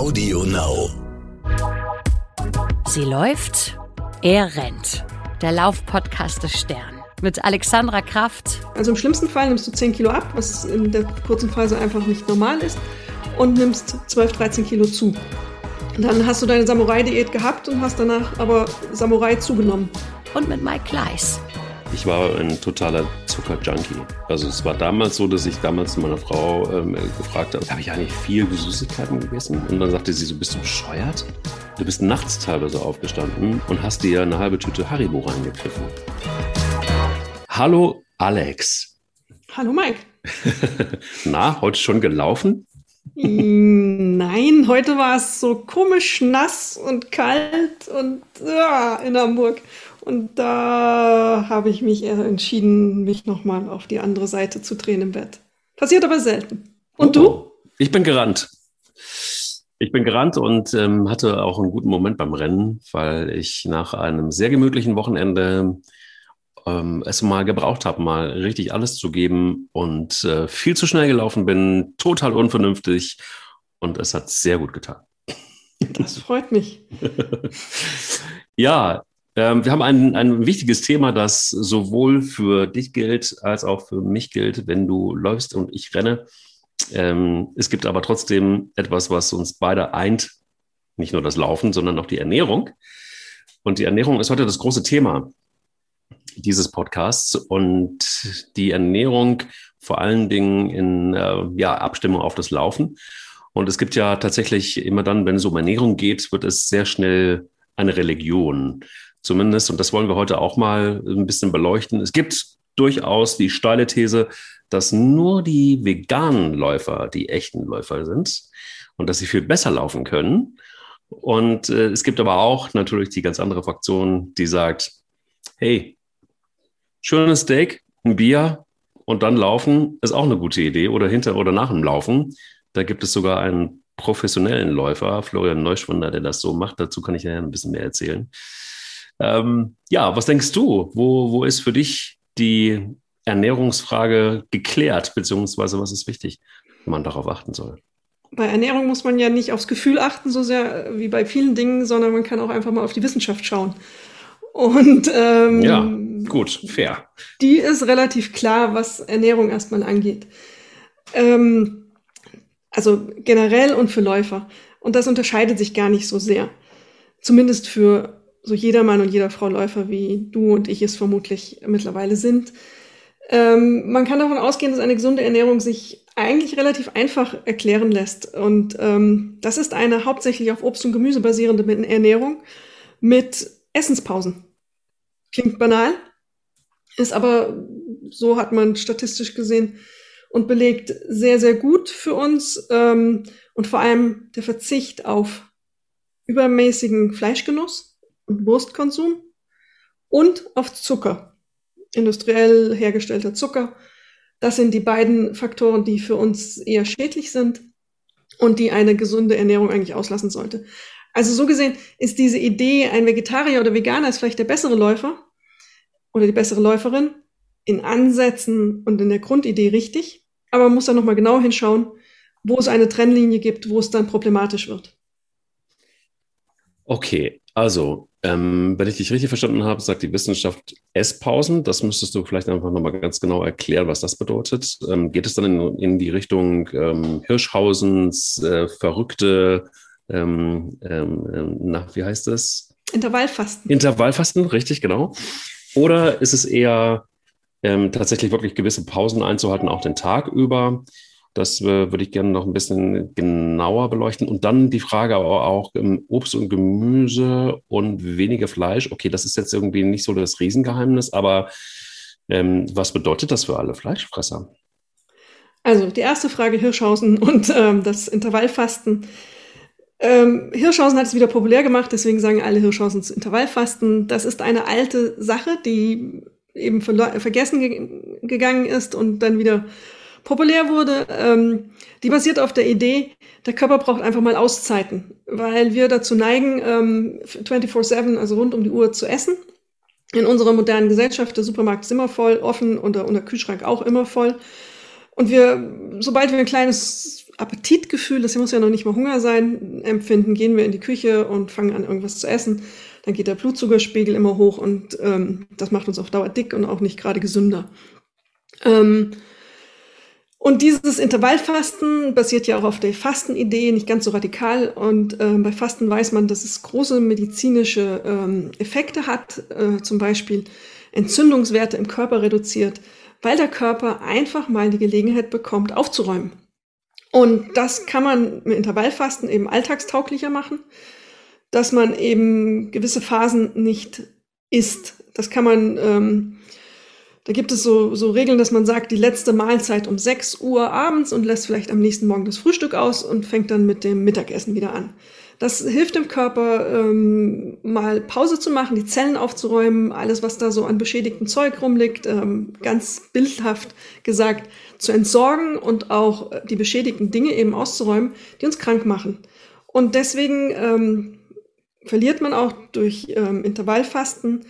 Audio Now. Sie läuft, er rennt. Der Laufpodcast des Stern. Mit Alexandra Kraft. Also im schlimmsten Fall nimmst du 10 Kilo ab, was in der kurzen Phase einfach nicht normal ist, und nimmst 12, 13 Kilo zu. Dann hast du deine Samurai-Diät gehabt und hast danach aber Samurai zugenommen. Und mit Mike Kleiss. Ich war ein totaler Zuckerjunkie. Also es war damals so, dass ich damals meine Frau ähm, gefragt habe, habe ich eigentlich viel Süßigkeiten gegessen? Und dann sagte sie so, bist du bescheuert? Du bist nachts teilweise aufgestanden und hast dir eine halbe Tüte Haribo reingepfiffen. Hallo Alex. Hallo Mike. Na, heute schon gelaufen? Nein, heute war es so komisch nass und kalt und ja, in Hamburg. Und da habe ich mich eher entschieden, mich nochmal auf die andere Seite zu drehen im Bett. Passiert aber selten. Und oh, du? Ich bin gerannt. Ich bin gerannt und ähm, hatte auch einen guten Moment beim Rennen, weil ich nach einem sehr gemütlichen Wochenende ähm, es mal gebraucht habe, mal richtig alles zu geben und äh, viel zu schnell gelaufen bin, total unvernünftig und es hat sehr gut getan. Das freut mich. ja, ähm, wir haben ein, ein wichtiges Thema, das sowohl für dich gilt als auch für mich gilt, wenn du läufst und ich renne. Ähm, es gibt aber trotzdem etwas, was uns beide eint, nicht nur das Laufen, sondern auch die Ernährung. Und die Ernährung ist heute das große Thema dieses Podcasts und die Ernährung vor allen Dingen in äh, ja, Abstimmung auf das Laufen. Und es gibt ja tatsächlich immer dann, wenn es um Ernährung geht, wird es sehr schnell eine Religion zumindest. Und das wollen wir heute auch mal ein bisschen beleuchten. Es gibt durchaus die steile These, dass nur die veganen Läufer die echten Läufer sind und dass sie viel besser laufen können. Und äh, es gibt aber auch natürlich die ganz andere Fraktion, die sagt, hey, schönes Steak, ein Bier und dann laufen ist auch eine gute Idee oder hinter oder nach dem Laufen. Da gibt es sogar einen professionellen Läufer, Florian Neuschwunder, der das so macht. Dazu kann ich ja ein bisschen mehr erzählen. Ähm, ja, was denkst du? Wo, wo ist für dich die Ernährungsfrage geklärt, beziehungsweise was ist wichtig, wenn man darauf achten soll? Bei Ernährung muss man ja nicht aufs Gefühl achten, so sehr wie bei vielen Dingen, sondern man kann auch einfach mal auf die Wissenschaft schauen. Und ähm, ja, gut, fair. Die ist relativ klar, was Ernährung erstmal angeht. Ähm, also generell und für Läufer. Und das unterscheidet sich gar nicht so sehr. Zumindest für so jeder Mann und jeder Frau Läufer, wie du und ich es vermutlich mittlerweile sind. Ähm, man kann davon ausgehen, dass eine gesunde Ernährung sich eigentlich relativ einfach erklären lässt. Und ähm, das ist eine hauptsächlich auf Obst und Gemüse basierende Ernährung mit Essenspausen. Klingt banal, ist aber, so hat man statistisch gesehen und belegt, sehr, sehr gut für uns. Ähm, und vor allem der Verzicht auf übermäßigen Fleischgenuss und Wurstkonsum und auf Zucker, industriell hergestellter Zucker. Das sind die beiden Faktoren, die für uns eher schädlich sind und die eine gesunde Ernährung eigentlich auslassen sollte. Also so gesehen ist diese Idee, ein Vegetarier oder Veganer ist vielleicht der bessere Läufer oder die bessere Läuferin in Ansätzen und in der Grundidee richtig, aber man muss da nochmal genau hinschauen, wo es eine Trennlinie gibt, wo es dann problematisch wird. Okay, also ähm, wenn ich dich richtig verstanden habe, sagt die Wissenschaft Esspausen. Das müsstest du vielleicht einfach nochmal ganz genau erklären, was das bedeutet. Ähm, geht es dann in, in die Richtung ähm, Hirschhausens äh, verrückte, ähm, ähm, ähm, na, wie heißt das? Intervallfasten. Intervallfasten, richtig, genau. Oder ist es eher tatsächlich wirklich gewisse Pausen einzuhalten, auch den Tag über? Das äh, würde ich gerne noch ein bisschen genauer beleuchten. Und dann die Frage aber auch ähm, Obst und Gemüse und weniger Fleisch. Okay, das ist jetzt irgendwie nicht so das Riesengeheimnis, aber ähm, was bedeutet das für alle Fleischfresser? Also die erste Frage Hirschhausen und ähm, das Intervallfasten. Ähm, Hirschhausen hat es wieder populär gemacht, deswegen sagen alle Hirschhausen zu Intervallfasten. Das ist eine alte Sache, die eben vergessen ge gegangen ist und dann wieder populär wurde, ähm, die basiert auf der Idee, der Körper braucht einfach mal Auszeiten, weil wir dazu neigen, ähm, 24-7, also rund um die Uhr zu essen. In unserer modernen Gesellschaft, der Supermarkt ist immer voll, offen und der, und der Kühlschrank auch immer voll. Und wir, sobald wir ein kleines Appetitgefühl, das muss ja noch nicht mal Hunger sein, empfinden, gehen wir in die Küche und fangen an, irgendwas zu essen. Dann geht der Blutzuckerspiegel immer hoch und ähm, das macht uns auf Dauer dick und auch nicht gerade gesünder. Ähm, und dieses Intervallfasten basiert ja auch auf der Fastenidee, nicht ganz so radikal. Und ähm, bei Fasten weiß man, dass es große medizinische ähm, Effekte hat, äh, zum Beispiel Entzündungswerte im Körper reduziert, weil der Körper einfach mal die Gelegenheit bekommt, aufzuräumen. Und das kann man mit Intervallfasten eben alltagstauglicher machen, dass man eben gewisse Phasen nicht isst. Das kann man, ähm, da gibt es so, so Regeln, dass man sagt, die letzte Mahlzeit um 6 Uhr abends und lässt vielleicht am nächsten Morgen das Frühstück aus und fängt dann mit dem Mittagessen wieder an. Das hilft dem Körper, ähm, mal Pause zu machen, die Zellen aufzuräumen, alles, was da so an beschädigtem Zeug rumliegt, ähm, ganz bildhaft gesagt, zu entsorgen und auch die beschädigten Dinge eben auszuräumen, die uns krank machen. Und deswegen ähm, verliert man auch durch ähm, Intervallfasten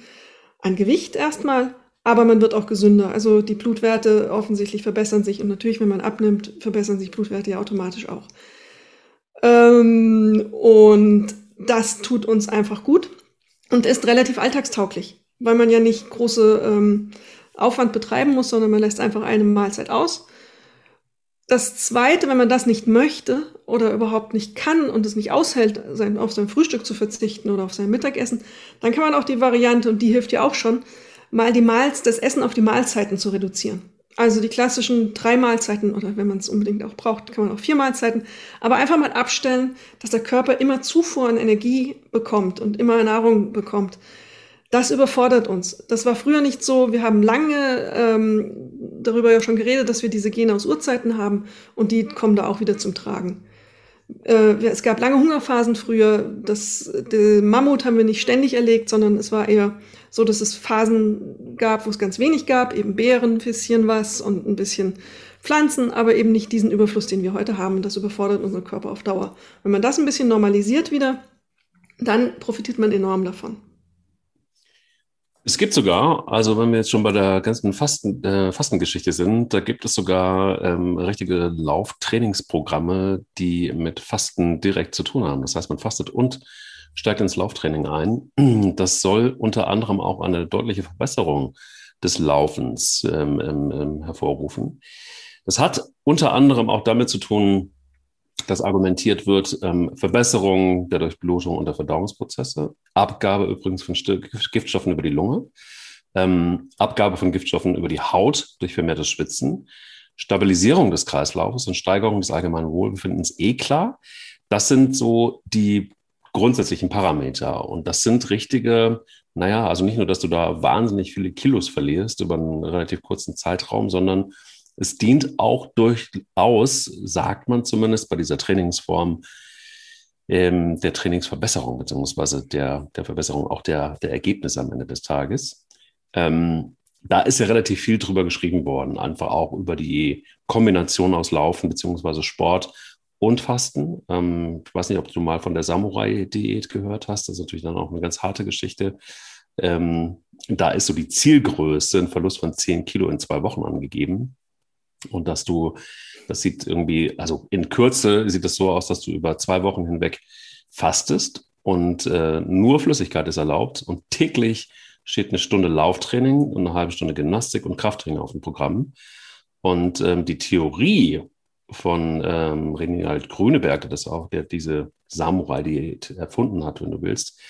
an Gewicht erstmal, aber man wird auch gesünder. Also die Blutwerte offensichtlich verbessern sich und natürlich, wenn man abnimmt, verbessern sich Blutwerte ja automatisch auch. Ähm, und das tut uns einfach gut und ist relativ alltagstauglich, weil man ja nicht große ähm, Aufwand betreiben muss, sondern man lässt einfach eine Mahlzeit aus. Das Zweite, wenn man das nicht möchte oder überhaupt nicht kann und es nicht aushält, sein, auf sein Frühstück zu verzichten oder auf sein Mittagessen, dann kann man auch die Variante, und die hilft ja auch schon, mal die Mahlz das Essen auf die Mahlzeiten zu reduzieren. Also die klassischen drei Mahlzeiten oder wenn man es unbedingt auch braucht, kann man auch vier Mahlzeiten. Aber einfach mal abstellen, dass der Körper immer Zufuhr an Energie bekommt und immer Nahrung bekommt. Das überfordert uns. Das war früher nicht so. Wir haben lange ähm, darüber ja schon geredet, dass wir diese Gene aus Urzeiten haben und die kommen da auch wieder zum Tragen. Äh, es gab lange Hungerphasen früher. Das Mammut haben wir nicht ständig erlegt, sondern es war eher so, dass es Phasen gab, wo es ganz wenig gab, eben Beeren, ein bisschen was und ein bisschen Pflanzen, aber eben nicht diesen Überfluss, den wir heute haben. Das überfordert unseren Körper auf Dauer. Wenn man das ein bisschen normalisiert wieder, dann profitiert man enorm davon. Es gibt sogar, also wenn wir jetzt schon bei der ganzen Fasten, äh, Fastengeschichte sind, da gibt es sogar ähm, richtige Lauftrainingsprogramme, die mit Fasten direkt zu tun haben. Das heißt, man fastet und steigt ins Lauftraining ein. Das soll unter anderem auch eine deutliche Verbesserung des Laufens ähm, ähm, ähm, hervorrufen. Das hat unter anderem auch damit zu tun, dass argumentiert wird, ähm, Verbesserung der Durchblutung und der Verdauungsprozesse, Abgabe übrigens von Giftstoffen über die Lunge, ähm, Abgabe von Giftstoffen über die Haut durch vermehrtes Schwitzen, Stabilisierung des Kreislaufes und Steigerung des allgemeinen Wohlbefindens eh klar. Das sind so die grundsätzlichen Parameter. Und das sind richtige, naja, also nicht nur, dass du da wahnsinnig viele Kilos verlierst über einen relativ kurzen Zeitraum, sondern es dient auch durchaus, sagt man zumindest bei dieser Trainingsform, ähm, der Trainingsverbesserung beziehungsweise der, der Verbesserung auch der, der Ergebnisse am Ende des Tages. Ähm, da ist ja relativ viel drüber geschrieben worden, einfach auch über die Kombination aus Laufen beziehungsweise Sport und Fasten. Ähm, ich weiß nicht, ob du mal von der Samurai-Diät gehört hast. Das ist natürlich dann auch eine ganz harte Geschichte. Ähm, da ist so die Zielgröße, ein Verlust von 10 Kilo in zwei Wochen angegeben. Und dass du, das sieht irgendwie, also in Kürze sieht es so aus, dass du über zwei Wochen hinweg fastest und äh, nur Flüssigkeit ist erlaubt und täglich steht eine Stunde Lauftraining und eine halbe Stunde Gymnastik und Krafttraining auf dem Programm. Und ähm, die Theorie von ähm, Renald Grüneberg, das auch, der diese Samurai-Diät erfunden hat, wenn du willst,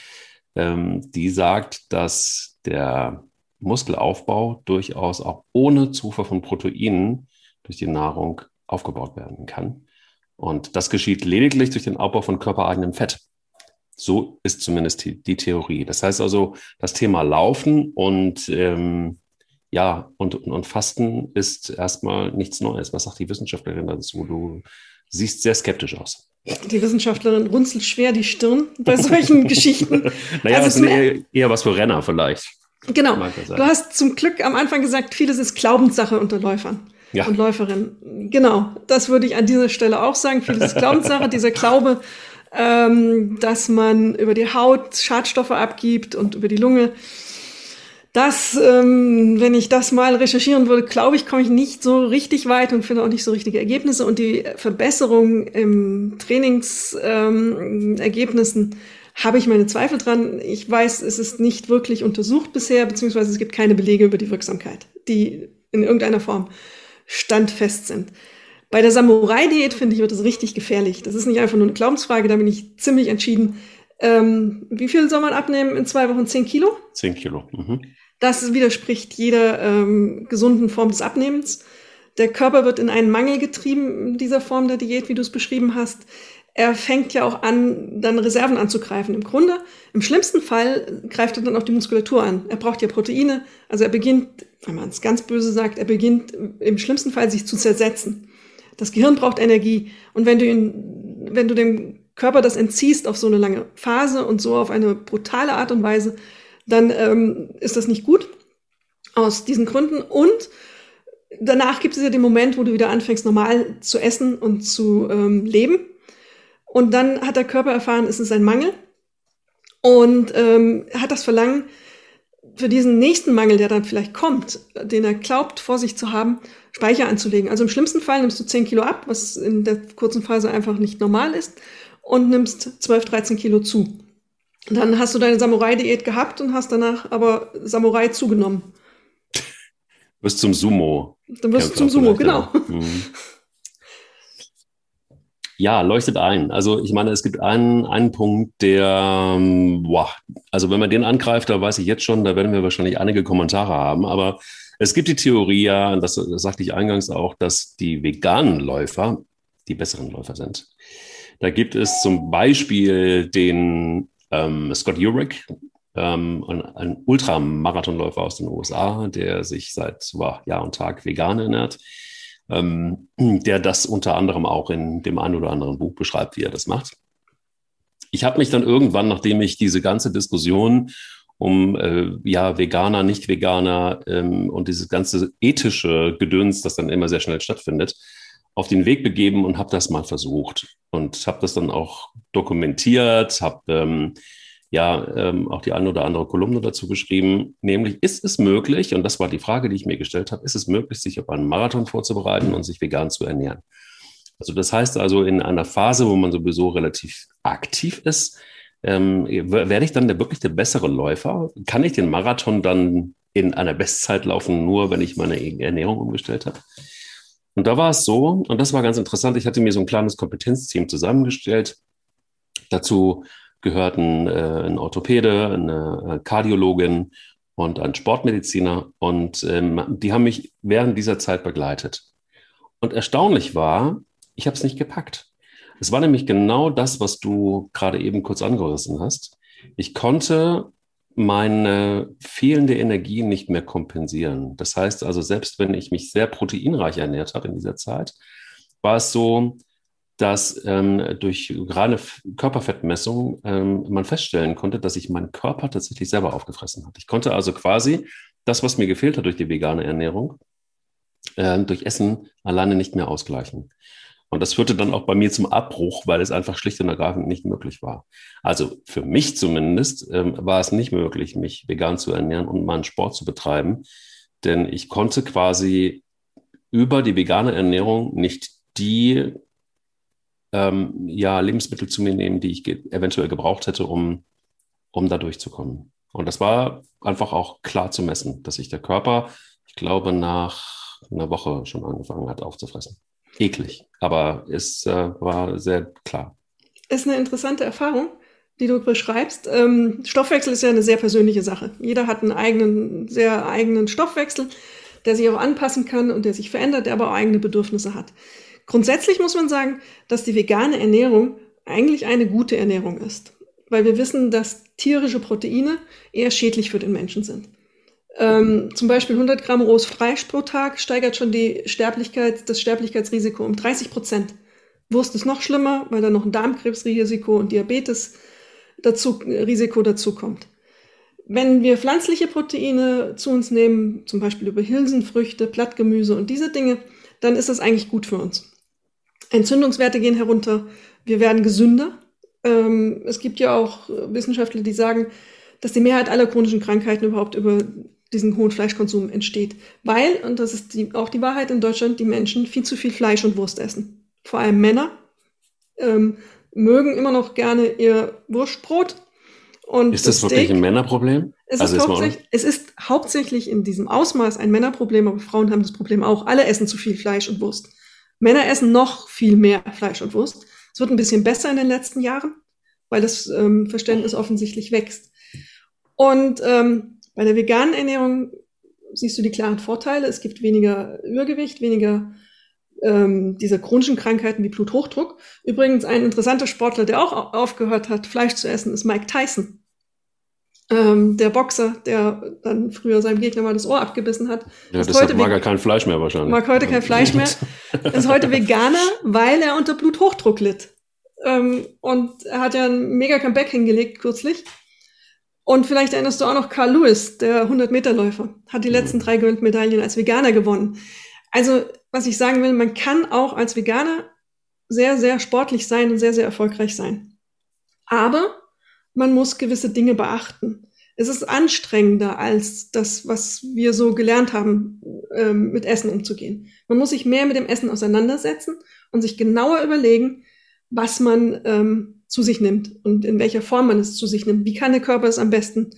ähm, die sagt, dass der Muskelaufbau durchaus auch ohne Zufuhr von Proteinen durch die Nahrung aufgebaut werden kann. Und das geschieht lediglich durch den Aufbau von körpereigenem Fett. So ist zumindest die, die Theorie. Das heißt also, das Thema Laufen und ähm, ja, und, und Fasten ist erstmal nichts Neues. Was sagt die Wissenschaftlerin dazu? Du siehst sehr skeptisch aus. Die Wissenschaftlerin runzelt schwer die Stirn bei solchen Geschichten. Naja, also das ist eher, eher was für Renner vielleicht. Genau. Du hast zum Glück am Anfang gesagt, vieles ist Glaubenssache unter Läufern ja. und Läuferinnen. Genau, das würde ich an dieser Stelle auch sagen. Vieles Glaubenssache. Dieser Glaube, ähm, dass man über die Haut Schadstoffe abgibt und über die Lunge das, ähm, wenn ich das mal recherchieren würde, glaube ich, komme ich nicht so richtig weit und finde auch nicht so richtige Ergebnisse. Und die Verbesserung im Trainingsergebnissen ähm, habe ich meine Zweifel dran. Ich weiß, es ist nicht wirklich untersucht bisher, beziehungsweise es gibt keine Belege über die Wirksamkeit, die in irgendeiner Form standfest sind. Bei der Samurai-Diät, finde ich, wird es richtig gefährlich. Das ist nicht einfach nur eine Glaubensfrage, da bin ich ziemlich entschieden. Ähm, wie viel soll man abnehmen in zwei Wochen? Zehn Kilo? Zehn Kilo. Mhm. Das widerspricht jeder ähm, gesunden Form des Abnehmens. Der Körper wird in einen Mangel getrieben in dieser Form der Diät, wie du es beschrieben hast. Er fängt ja auch an, dann Reserven anzugreifen. Im Grunde, im schlimmsten Fall greift er dann auch die Muskulatur an. Er braucht ja Proteine. Also er beginnt, wenn man es ganz böse sagt, er beginnt im schlimmsten Fall sich zu zersetzen. Das Gehirn braucht Energie. Und wenn du ihn, wenn du dem Körper das entziehst auf so eine lange Phase und so auf eine brutale Art und Weise, dann ähm, ist das nicht gut aus diesen Gründen. Und danach gibt es ja den Moment, wo du wieder anfängst, normal zu essen und zu ähm, leben. Und dann hat der Körper erfahren, es ist ein Mangel und ähm, hat das Verlangen, für diesen nächsten Mangel, der dann vielleicht kommt, den er glaubt, vor sich zu haben, Speicher anzulegen. Also im schlimmsten Fall nimmst du 10 Kilo ab, was in der kurzen Phase einfach nicht normal ist, und nimmst 12, 13 Kilo zu. Dann hast du deine Samurai-Diät gehabt und hast danach aber Samurai zugenommen. Du wirst zum Sumo. Dann wirst du zum Sumo, genau. Ja. Mhm. Ja, leuchtet ein. Also ich meine, es gibt einen, einen Punkt, der, ähm, boah, also wenn man den angreift, da weiß ich jetzt schon, da werden wir wahrscheinlich einige Kommentare haben, aber es gibt die Theorie ja, das, das sagte ich eingangs auch, dass die veganen Läufer die besseren Läufer sind. Da gibt es zum Beispiel den ähm, Scott Jurek, ähm, ein, ein Ultramarathonläufer aus den USA, der sich seit boah, Jahr und Tag vegan ernährt ähm, der das unter anderem auch in dem einen oder anderen Buch beschreibt, wie er das macht. Ich habe mich dann irgendwann, nachdem ich diese ganze Diskussion um äh, ja Veganer, nicht Veganer ähm, und dieses ganze ethische Gedöns, das dann immer sehr schnell stattfindet, auf den Weg begeben und habe das mal versucht und habe das dann auch dokumentiert, habe ähm, ja ähm, auch die eine oder andere Kolumne dazu geschrieben, nämlich ist es möglich, und das war die Frage, die ich mir gestellt habe, ist es möglich, sich auf einen Marathon vorzubereiten und sich vegan zu ernähren? Also das heißt also in einer Phase, wo man sowieso relativ aktiv ist, ähm, werde ich dann der, wirklich der bessere Läufer? Kann ich den Marathon dann in einer Bestzeit laufen, nur wenn ich meine Ernährung umgestellt habe? Und da war es so, und das war ganz interessant, ich hatte mir so ein kleines Kompetenzteam zusammengestellt. Dazu gehörten äh, ein Orthopäde, eine äh, Kardiologin und ein Sportmediziner. Und ähm, die haben mich während dieser Zeit begleitet. Und erstaunlich war, ich habe es nicht gepackt. Es war nämlich genau das, was du gerade eben kurz angerissen hast. Ich konnte meine fehlende Energie nicht mehr kompensieren. Das heißt also, selbst wenn ich mich sehr proteinreich ernährt habe in dieser Zeit, war es so, dass ähm, durch gerade Körperfettmessung ähm, man feststellen konnte, dass sich mein Körper tatsächlich selber aufgefressen hat. Ich konnte also quasi das, was mir gefehlt hat durch die vegane Ernährung, äh, durch Essen alleine nicht mehr ausgleichen. Und das führte dann auch bei mir zum Abbruch, weil es einfach schlicht und ergreifend nicht möglich war. Also für mich zumindest ähm, war es nicht möglich, mich vegan zu ernähren und meinen Sport zu betreiben, denn ich konnte quasi über die vegane Ernährung nicht die ähm, ja, Lebensmittel zu mir nehmen, die ich ge eventuell gebraucht hätte, um, um da durchzukommen. Und das war einfach auch klar zu messen, dass sich der Körper, ich glaube, nach einer Woche schon angefangen hat aufzufressen. Eklig, aber es äh, war sehr klar. Ist eine interessante Erfahrung, die du beschreibst. Ähm, Stoffwechsel ist ja eine sehr persönliche Sache. Jeder hat einen eigenen, sehr eigenen Stoffwechsel, der sich auch anpassen kann und der sich verändert, der aber auch eigene Bedürfnisse hat. Grundsätzlich muss man sagen, dass die vegane Ernährung eigentlich eine gute Ernährung ist, weil wir wissen, dass tierische Proteine eher schädlich für den Menschen sind. Ähm, zum Beispiel 100 Gramm rohes Fleisch pro Tag steigert schon die Sterblichkeit, das Sterblichkeitsrisiko um 30 Prozent. Wurst ist noch schlimmer, weil da noch ein Darmkrebsrisiko und Diabetes dazu, Risiko dazu kommt. Wenn wir pflanzliche Proteine zu uns nehmen, zum Beispiel über Hülsenfrüchte, Blattgemüse und diese Dinge, dann ist das eigentlich gut für uns. Entzündungswerte gehen herunter, wir werden gesünder. Ähm, es gibt ja auch Wissenschaftler, die sagen, dass die Mehrheit aller chronischen Krankheiten überhaupt über diesen hohen Fleischkonsum entsteht. Weil, und das ist die, auch die Wahrheit in Deutschland, die Menschen viel zu viel Fleisch und Wurst essen. Vor allem Männer ähm, mögen immer noch gerne ihr Wurstbrot. Und ist das, das wirklich Steak, ein Männerproblem? Es, also ist ist es ist hauptsächlich in diesem Ausmaß ein Männerproblem, aber Frauen haben das Problem auch. Alle essen zu viel Fleisch und Wurst. Männer essen noch viel mehr Fleisch und Wurst. Es wird ein bisschen besser in den letzten Jahren, weil das ähm, Verständnis offensichtlich wächst. Und ähm, bei der veganen Ernährung siehst du die klaren Vorteile. Es gibt weniger Übergewicht, weniger ähm, dieser chronischen Krankheiten wie Bluthochdruck. Übrigens ein interessanter Sportler, der auch aufgehört hat, Fleisch zu essen, ist Mike Tyson. Ähm, der Boxer, der dann früher seinem Gegner mal das Ohr abgebissen hat. Ja, deshalb mag er kein Fleisch mehr wahrscheinlich. Mag heute kein Fleisch mehr. ist heute Veganer, weil er unter Bluthochdruck litt. Ähm, und er hat ja ein mega Comeback hingelegt kürzlich. Und vielleicht erinnerst du auch noch Carl Lewis, der 100-Meter-Läufer, hat die letzten mhm. drei Goldmedaillen als Veganer gewonnen. Also, was ich sagen will, man kann auch als Veganer sehr, sehr sportlich sein und sehr, sehr erfolgreich sein. Aber man muss gewisse Dinge beachten. Es ist anstrengender als das, was wir so gelernt haben, ähm, mit Essen umzugehen. Man muss sich mehr mit dem Essen auseinandersetzen und sich genauer überlegen, was man ähm, zu sich nimmt und in welcher Form man es zu sich nimmt. Wie kann der Körper es am besten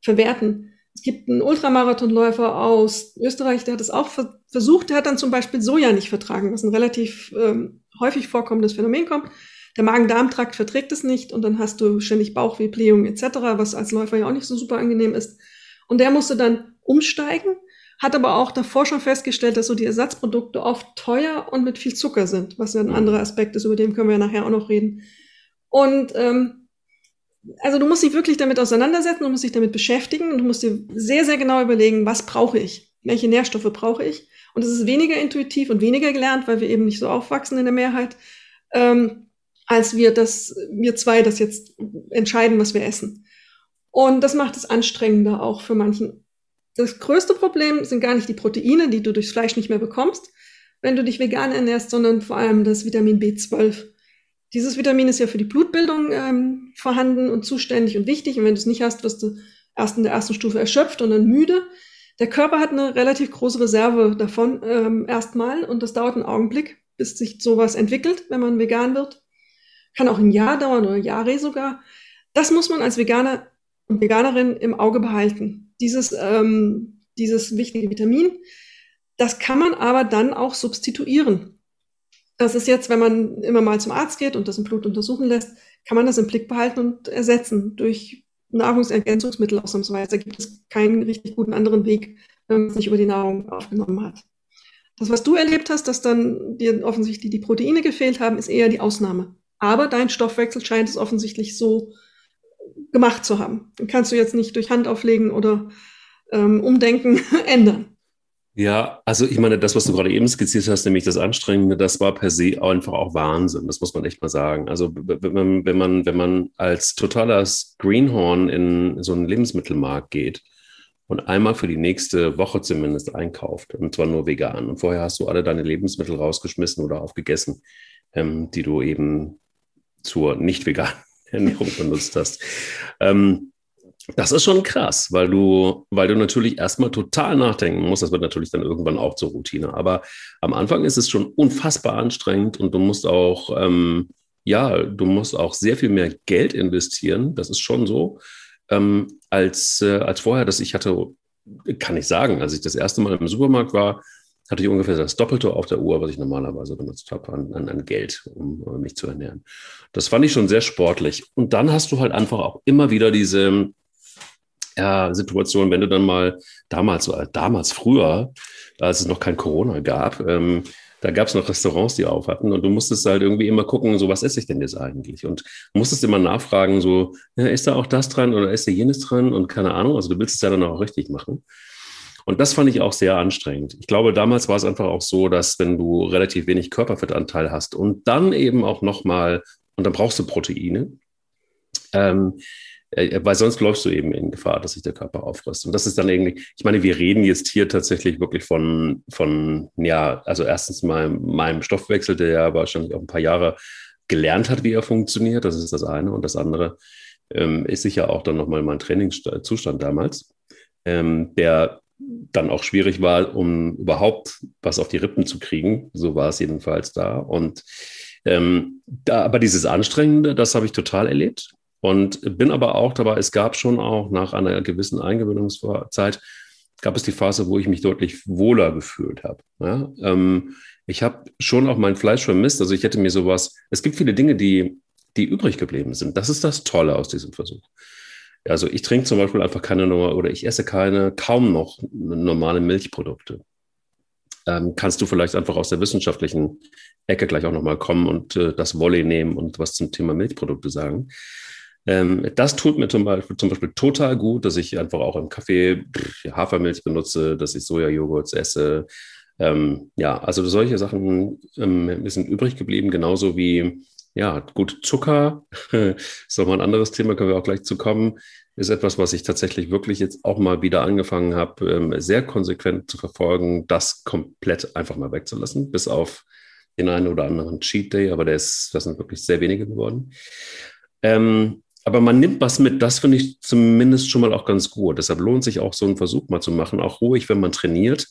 verwerten? Es gibt einen Ultramarathonläufer aus Österreich, der hat es auch versucht, der hat dann zum Beispiel Soja nicht vertragen, was ein relativ ähm, häufig vorkommendes Phänomen kommt. Der Magen-Darm-Trakt verträgt es nicht und dann hast du ständig Bauchweh, Blähung etc., was als Läufer ja auch nicht so super angenehm ist. Und der musste dann umsteigen, hat aber auch davor schon festgestellt, dass so die Ersatzprodukte oft teuer und mit viel Zucker sind, was ja ein mhm. anderer Aspekt ist, über den können wir ja nachher auch noch reden. Und ähm, also du musst dich wirklich damit auseinandersetzen, du musst dich damit beschäftigen und du musst dir sehr, sehr genau überlegen, was brauche ich, welche Nährstoffe brauche ich. Und es ist weniger intuitiv und weniger gelernt, weil wir eben nicht so aufwachsen in der Mehrheit. Ähm, als wir das, wir zwei das jetzt entscheiden, was wir essen. Und das macht es anstrengender auch für manchen. Das größte Problem sind gar nicht die Proteine, die du durchs Fleisch nicht mehr bekommst, wenn du dich vegan ernährst, sondern vor allem das Vitamin B12. Dieses Vitamin ist ja für die Blutbildung ähm, vorhanden und zuständig und wichtig. Und wenn du es nicht hast, wirst du erst in der ersten Stufe erschöpft und dann müde. Der Körper hat eine relativ große Reserve davon ähm, erstmal und das dauert einen Augenblick, bis sich sowas entwickelt, wenn man vegan wird kann auch ein Jahr dauern oder Jahre sogar. Das muss man als Veganer und Veganerin im Auge behalten. Dieses, ähm, dieses wichtige Vitamin. Das kann man aber dann auch substituieren. Das ist jetzt, wenn man immer mal zum Arzt geht und das im Blut untersuchen lässt, kann man das im Blick behalten und ersetzen durch Nahrungsergänzungsmittel ausnahmsweise. Da gibt es keinen richtig guten anderen Weg, wenn man es nicht über die Nahrung aufgenommen hat. Das, was du erlebt hast, dass dann dir offensichtlich die Proteine gefehlt haben, ist eher die Ausnahme. Aber dein Stoffwechsel scheint es offensichtlich so gemacht zu haben. Den kannst du jetzt nicht durch Hand auflegen oder ähm, Umdenken ändern. Ja, also ich meine, das, was du gerade eben skizziert hast, nämlich das Anstrengende, das war per se einfach auch Wahnsinn. Das muss man echt mal sagen. Also wenn man, wenn man, wenn man als totaler Greenhorn in so einen Lebensmittelmarkt geht und einmal für die nächste Woche zumindest einkauft, und zwar nur vegan, und vorher hast du alle deine Lebensmittel rausgeschmissen oder aufgegessen, ähm, die du eben zur nicht veganen Ernährung benutzt hast. Ähm, das ist schon krass, weil du, weil du natürlich erstmal total nachdenken musst. Das wird natürlich dann irgendwann auch zur Routine. Aber am Anfang ist es schon unfassbar anstrengend und du musst auch, ähm, ja, du musst auch sehr viel mehr Geld investieren. Das ist schon so, ähm, als, äh, als vorher, dass ich hatte, kann ich sagen, als ich das erste Mal im Supermarkt war, hatte ich ungefähr das Doppelte auf der Uhr, was ich normalerweise benutzt habe, an, an, an Geld, um, mich zu ernähren. Das fand ich schon sehr sportlich. Und dann hast du halt einfach auch immer wieder diese ja, Situation, wenn du dann mal damals, so, damals früher, als es noch kein Corona gab, ähm, da gab es noch Restaurants, die auf hatten und du musstest halt irgendwie immer gucken, so was esse ich denn jetzt eigentlich? Und musstest immer nachfragen, so, ja, ist da auch das dran oder ist da jenes dran und keine Ahnung. Also du willst es ja dann auch richtig machen. Und das fand ich auch sehr anstrengend. Ich glaube, damals war es einfach auch so, dass wenn du relativ wenig Körperfettanteil hast und dann eben auch nochmal, und dann brauchst du Proteine, ähm, äh, weil sonst läufst du eben in Gefahr, dass sich der Körper auffrisst. Und das ist dann irgendwie, ich meine, wir reden jetzt hier tatsächlich wirklich von, von ja, also erstens mal meinem Stoffwechsel, der ja wahrscheinlich auch ein paar Jahre gelernt hat, wie er funktioniert. Das ist das eine. Und das andere ähm, ist sicher auch dann nochmal mein Trainingszustand damals. ähm, der dann auch schwierig war, um überhaupt was auf die Rippen zu kriegen. So war es jedenfalls da. Und ähm, da, aber dieses Anstrengende, das habe ich total erlebt. Und bin aber auch dabei, es gab schon auch nach einer gewissen Eingewöhnungszeit, gab es die Phase, wo ich mich deutlich wohler gefühlt habe. Ja? Ähm, ich habe schon auch mein Fleisch vermisst. Also ich hätte mir sowas, es gibt viele Dinge, die, die übrig geblieben sind. Das ist das Tolle aus diesem Versuch. Also ich trinke zum Beispiel einfach keine oder ich esse keine, kaum noch normale Milchprodukte. Ähm, kannst du vielleicht einfach aus der wissenschaftlichen Ecke gleich auch nochmal kommen und äh, das Volley nehmen und was zum Thema Milchprodukte sagen. Ähm, das tut mir zum Beispiel, zum Beispiel total gut, dass ich einfach auch im Kaffee Hafermilch benutze, dass ich Sojajoghurts esse. Ähm, ja, also solche Sachen ähm, sind übrig geblieben, genauso wie ja, gut, Zucker ist nochmal ein anderes Thema, können wir auch gleich zu kommen, ist etwas, was ich tatsächlich wirklich jetzt auch mal wieder angefangen habe, ähm, sehr konsequent zu verfolgen, das komplett einfach mal wegzulassen, bis auf den einen oder anderen Cheat Day, aber der ist, das sind wirklich sehr wenige geworden. Ähm, aber man nimmt was mit, das finde ich zumindest schon mal auch ganz gut. Deshalb lohnt sich auch so einen Versuch mal zu machen, auch ruhig, wenn man trainiert,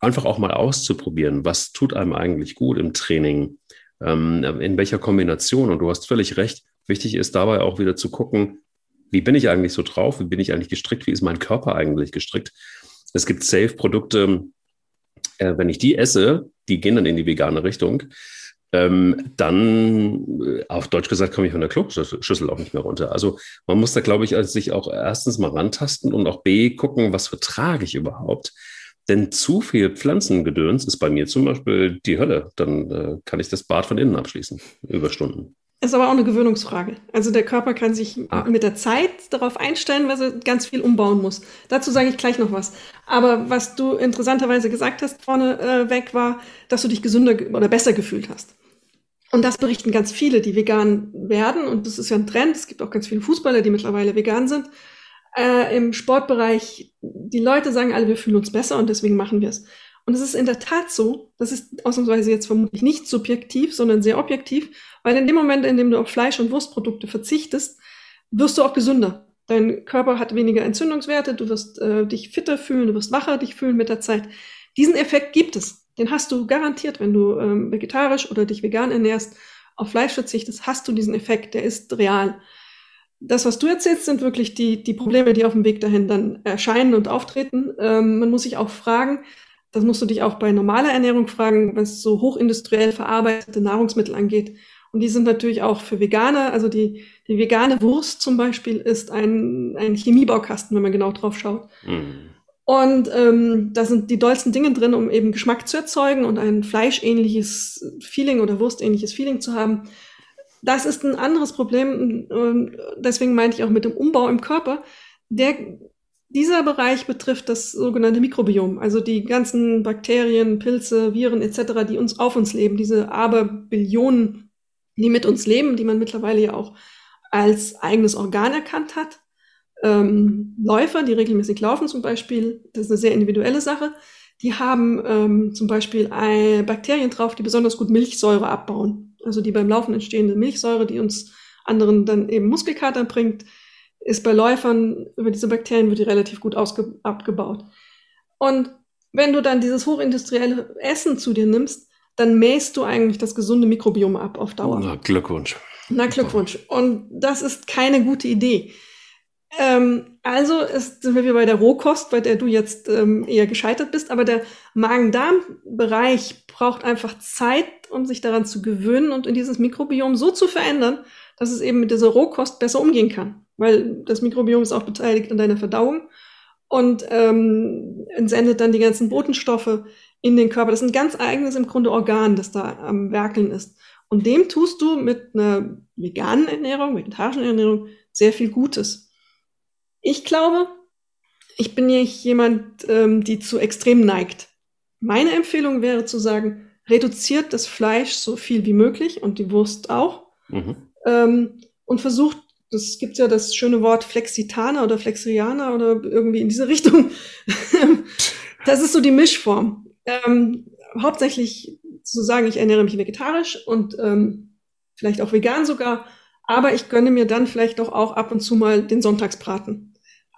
einfach auch mal auszuprobieren, was tut einem eigentlich gut im Training, in welcher Kombination. Und du hast völlig recht, wichtig ist dabei auch wieder zu gucken, wie bin ich eigentlich so drauf, wie bin ich eigentlich gestrickt, wie ist mein Körper eigentlich gestrickt. Es gibt Safe-Produkte, äh, wenn ich die esse, die gehen dann in die vegane Richtung ähm, dann, äh, auf Deutsch gesagt, komme ich von der Kloschüssel auch nicht mehr runter. Also man muss da, glaube ich, sich auch erstens mal rantasten und auch B, gucken, was vertrage ich überhaupt. Denn zu viel Pflanzengedöns ist bei mir zum Beispiel die Hölle. Dann äh, kann ich das Bad von innen abschließen, über Stunden. Ist aber auch eine Gewöhnungsfrage. Also der Körper kann sich ah. mit der Zeit darauf einstellen, weil er ganz viel umbauen muss. Dazu sage ich gleich noch was. Aber was du interessanterweise gesagt hast vorne äh, weg war, dass du dich gesünder oder besser gefühlt hast. Und das berichten ganz viele, die vegan werden. Und das ist ja ein Trend. Es gibt auch ganz viele Fußballer, die mittlerweile vegan sind. Äh, Im Sportbereich, die Leute sagen alle, wir fühlen uns besser und deswegen machen wir es. Und es ist in der Tat so, das ist ausnahmsweise jetzt vermutlich nicht subjektiv, sondern sehr objektiv, weil in dem Moment, in dem du auf Fleisch- und Wurstprodukte verzichtest, wirst du auch gesünder. Dein Körper hat weniger Entzündungswerte, du wirst äh, dich fitter fühlen, du wirst wacher dich fühlen mit der Zeit. Diesen Effekt gibt es. Den hast du garantiert, wenn du ähm, vegetarisch oder dich vegan ernährst, auf Fleisch verzichtest, hast du diesen Effekt, der ist real. Das, was du erzählst, sind wirklich die, die Probleme, die auf dem Weg dahin dann erscheinen und auftreten. Ähm, man muss sich auch fragen, das musst du dich auch bei normaler Ernährung fragen, was so hochindustriell verarbeitete Nahrungsmittel angeht. Und die sind natürlich auch für Veganer, also die, die vegane Wurst zum Beispiel ist ein, ein Chemiebaukasten, wenn man genau drauf schaut. Mhm. Und ähm, da sind die dollsten Dinge drin, um eben Geschmack zu erzeugen und ein fleischähnliches Feeling oder wurstähnliches Feeling zu haben. Das ist ein anderes Problem. Und deswegen meinte ich auch mit dem Umbau im Körper. Der, dieser Bereich betrifft das sogenannte Mikrobiom, also die ganzen Bakterien, Pilze, Viren etc., die uns auf uns leben, diese Aberbillionen, die mit uns leben, die man mittlerweile ja auch als eigenes Organ erkannt hat ähm, Läufer, die regelmäßig laufen zum Beispiel, das ist eine sehr individuelle Sache, die haben ähm, zum Beispiel Bakterien drauf, die besonders gut Milchsäure abbauen. Also die beim Laufen entstehende Milchsäure, die uns anderen dann eben Muskelkater bringt, ist bei Läufern über diese Bakterien wird die relativ gut abgebaut. Und wenn du dann dieses hochindustrielle Essen zu dir nimmst, dann mähst du eigentlich das gesunde Mikrobiom ab auf Dauer. Na, Glückwunsch. Na, Glückwunsch. Und das ist keine gute Idee. Ähm, also ist, sind wir bei der Rohkost, bei der du jetzt ähm, eher gescheitert bist. Aber der Magen-Darm-Bereich braucht einfach Zeit, um sich daran zu gewöhnen und in dieses Mikrobiom so zu verändern, dass es eben mit dieser Rohkost besser umgehen kann. Weil das Mikrobiom ist auch beteiligt an deiner Verdauung und ähm, entsendet dann die ganzen Botenstoffe in den Körper. Das ist ein ganz eigenes im Grunde Organ, das da am Werkeln ist. Und dem tust du mit einer veganen Ernährung, vegetarischen Ernährung sehr viel Gutes. Ich glaube, ich bin nicht jemand, ähm, die zu extrem neigt. Meine Empfehlung wäre zu sagen, reduziert das Fleisch so viel wie möglich und die Wurst auch. Mhm. Ähm, und versucht, das gibt ja das schöne Wort Flexitaner oder Flexianer oder irgendwie in diese Richtung. das ist so die Mischform. Ähm, hauptsächlich zu sagen, ich ernähre mich vegetarisch und ähm, vielleicht auch vegan sogar, aber ich gönne mir dann vielleicht doch auch ab und zu mal den Sonntagsbraten.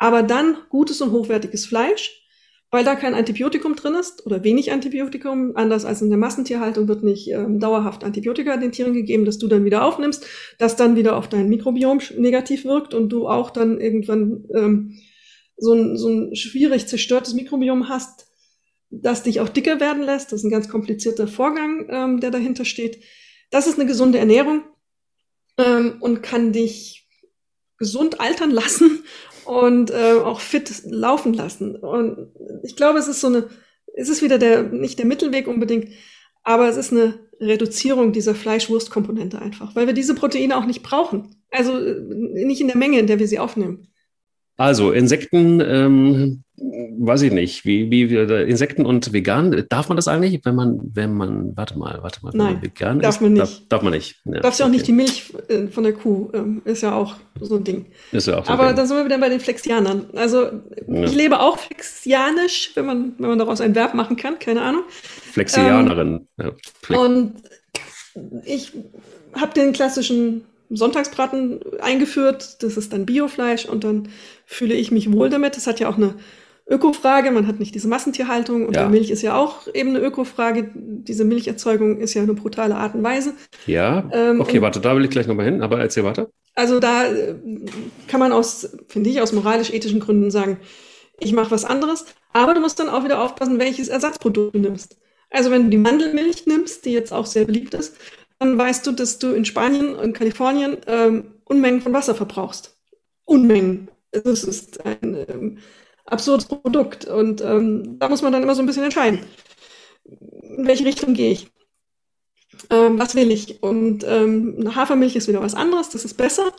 Aber dann gutes und hochwertiges Fleisch, weil da kein Antibiotikum drin ist oder wenig Antibiotikum. Anders als in der Massentierhaltung wird nicht ähm, dauerhaft Antibiotika den Tieren gegeben, dass du dann wieder aufnimmst, das dann wieder auf dein Mikrobiom negativ wirkt und du auch dann irgendwann ähm, so, ein, so ein schwierig zerstörtes Mikrobiom hast, das dich auch dicker werden lässt. Das ist ein ganz komplizierter Vorgang, ähm, der dahinter steht. Das ist eine gesunde Ernährung ähm, und kann dich gesund altern lassen und äh, auch fit laufen lassen. Und ich glaube, es ist so eine, es ist wieder der, nicht der Mittelweg unbedingt, aber es ist eine Reduzierung dieser Fleischwurstkomponente einfach, weil wir diese Proteine auch nicht brauchen. Also äh, nicht in der Menge, in der wir sie aufnehmen. Also Insekten, ähm, weiß ich nicht, wie, wie Insekten und vegan, darf man das eigentlich, wenn man, wenn man, warte mal, warte mal, Nein, vegan darf ist, man nicht. Darf, darf man nicht. Ja, Darfst ja auch okay. nicht die Milch äh, von der Kuh, ähm, ist ja auch so ein Ding. Ist ja auch so Aber Ding. dann sind wir wieder bei den Flexianern. Also ja. ich lebe auch flexianisch, wenn man, wenn man daraus ein Verb machen kann, keine Ahnung. Flexianerin. Ähm, Flex und ich habe den klassischen Sonntagsbraten eingeführt. Das ist dann Biofleisch und dann fühle ich mich wohl damit. Das hat ja auch eine Ökofrage. Man hat nicht diese Massentierhaltung und ja. Milch ist ja auch eben eine Ökofrage. Diese Milcherzeugung ist ja eine brutale Art und Weise. Ja. Ähm, okay, warte, da will ich gleich nochmal hin, aber erzähl weiter. Also da äh, kann man aus, finde ich, aus moralisch-ethischen Gründen sagen, ich mache was anderes. Aber du musst dann auch wieder aufpassen, welches Ersatzprodukt du nimmst. Also wenn du die Mandelmilch nimmst, die jetzt auch sehr beliebt ist, dann weißt du, dass du in Spanien und Kalifornien ähm, Unmengen von Wasser verbrauchst. Unmengen. Es ist ein ähm, absurdes Produkt. Und ähm, da muss man dann immer so ein bisschen entscheiden, in welche Richtung gehe ich. Ähm, was will ich? Und ähm, Hafermilch ist wieder was anderes, das ist besser.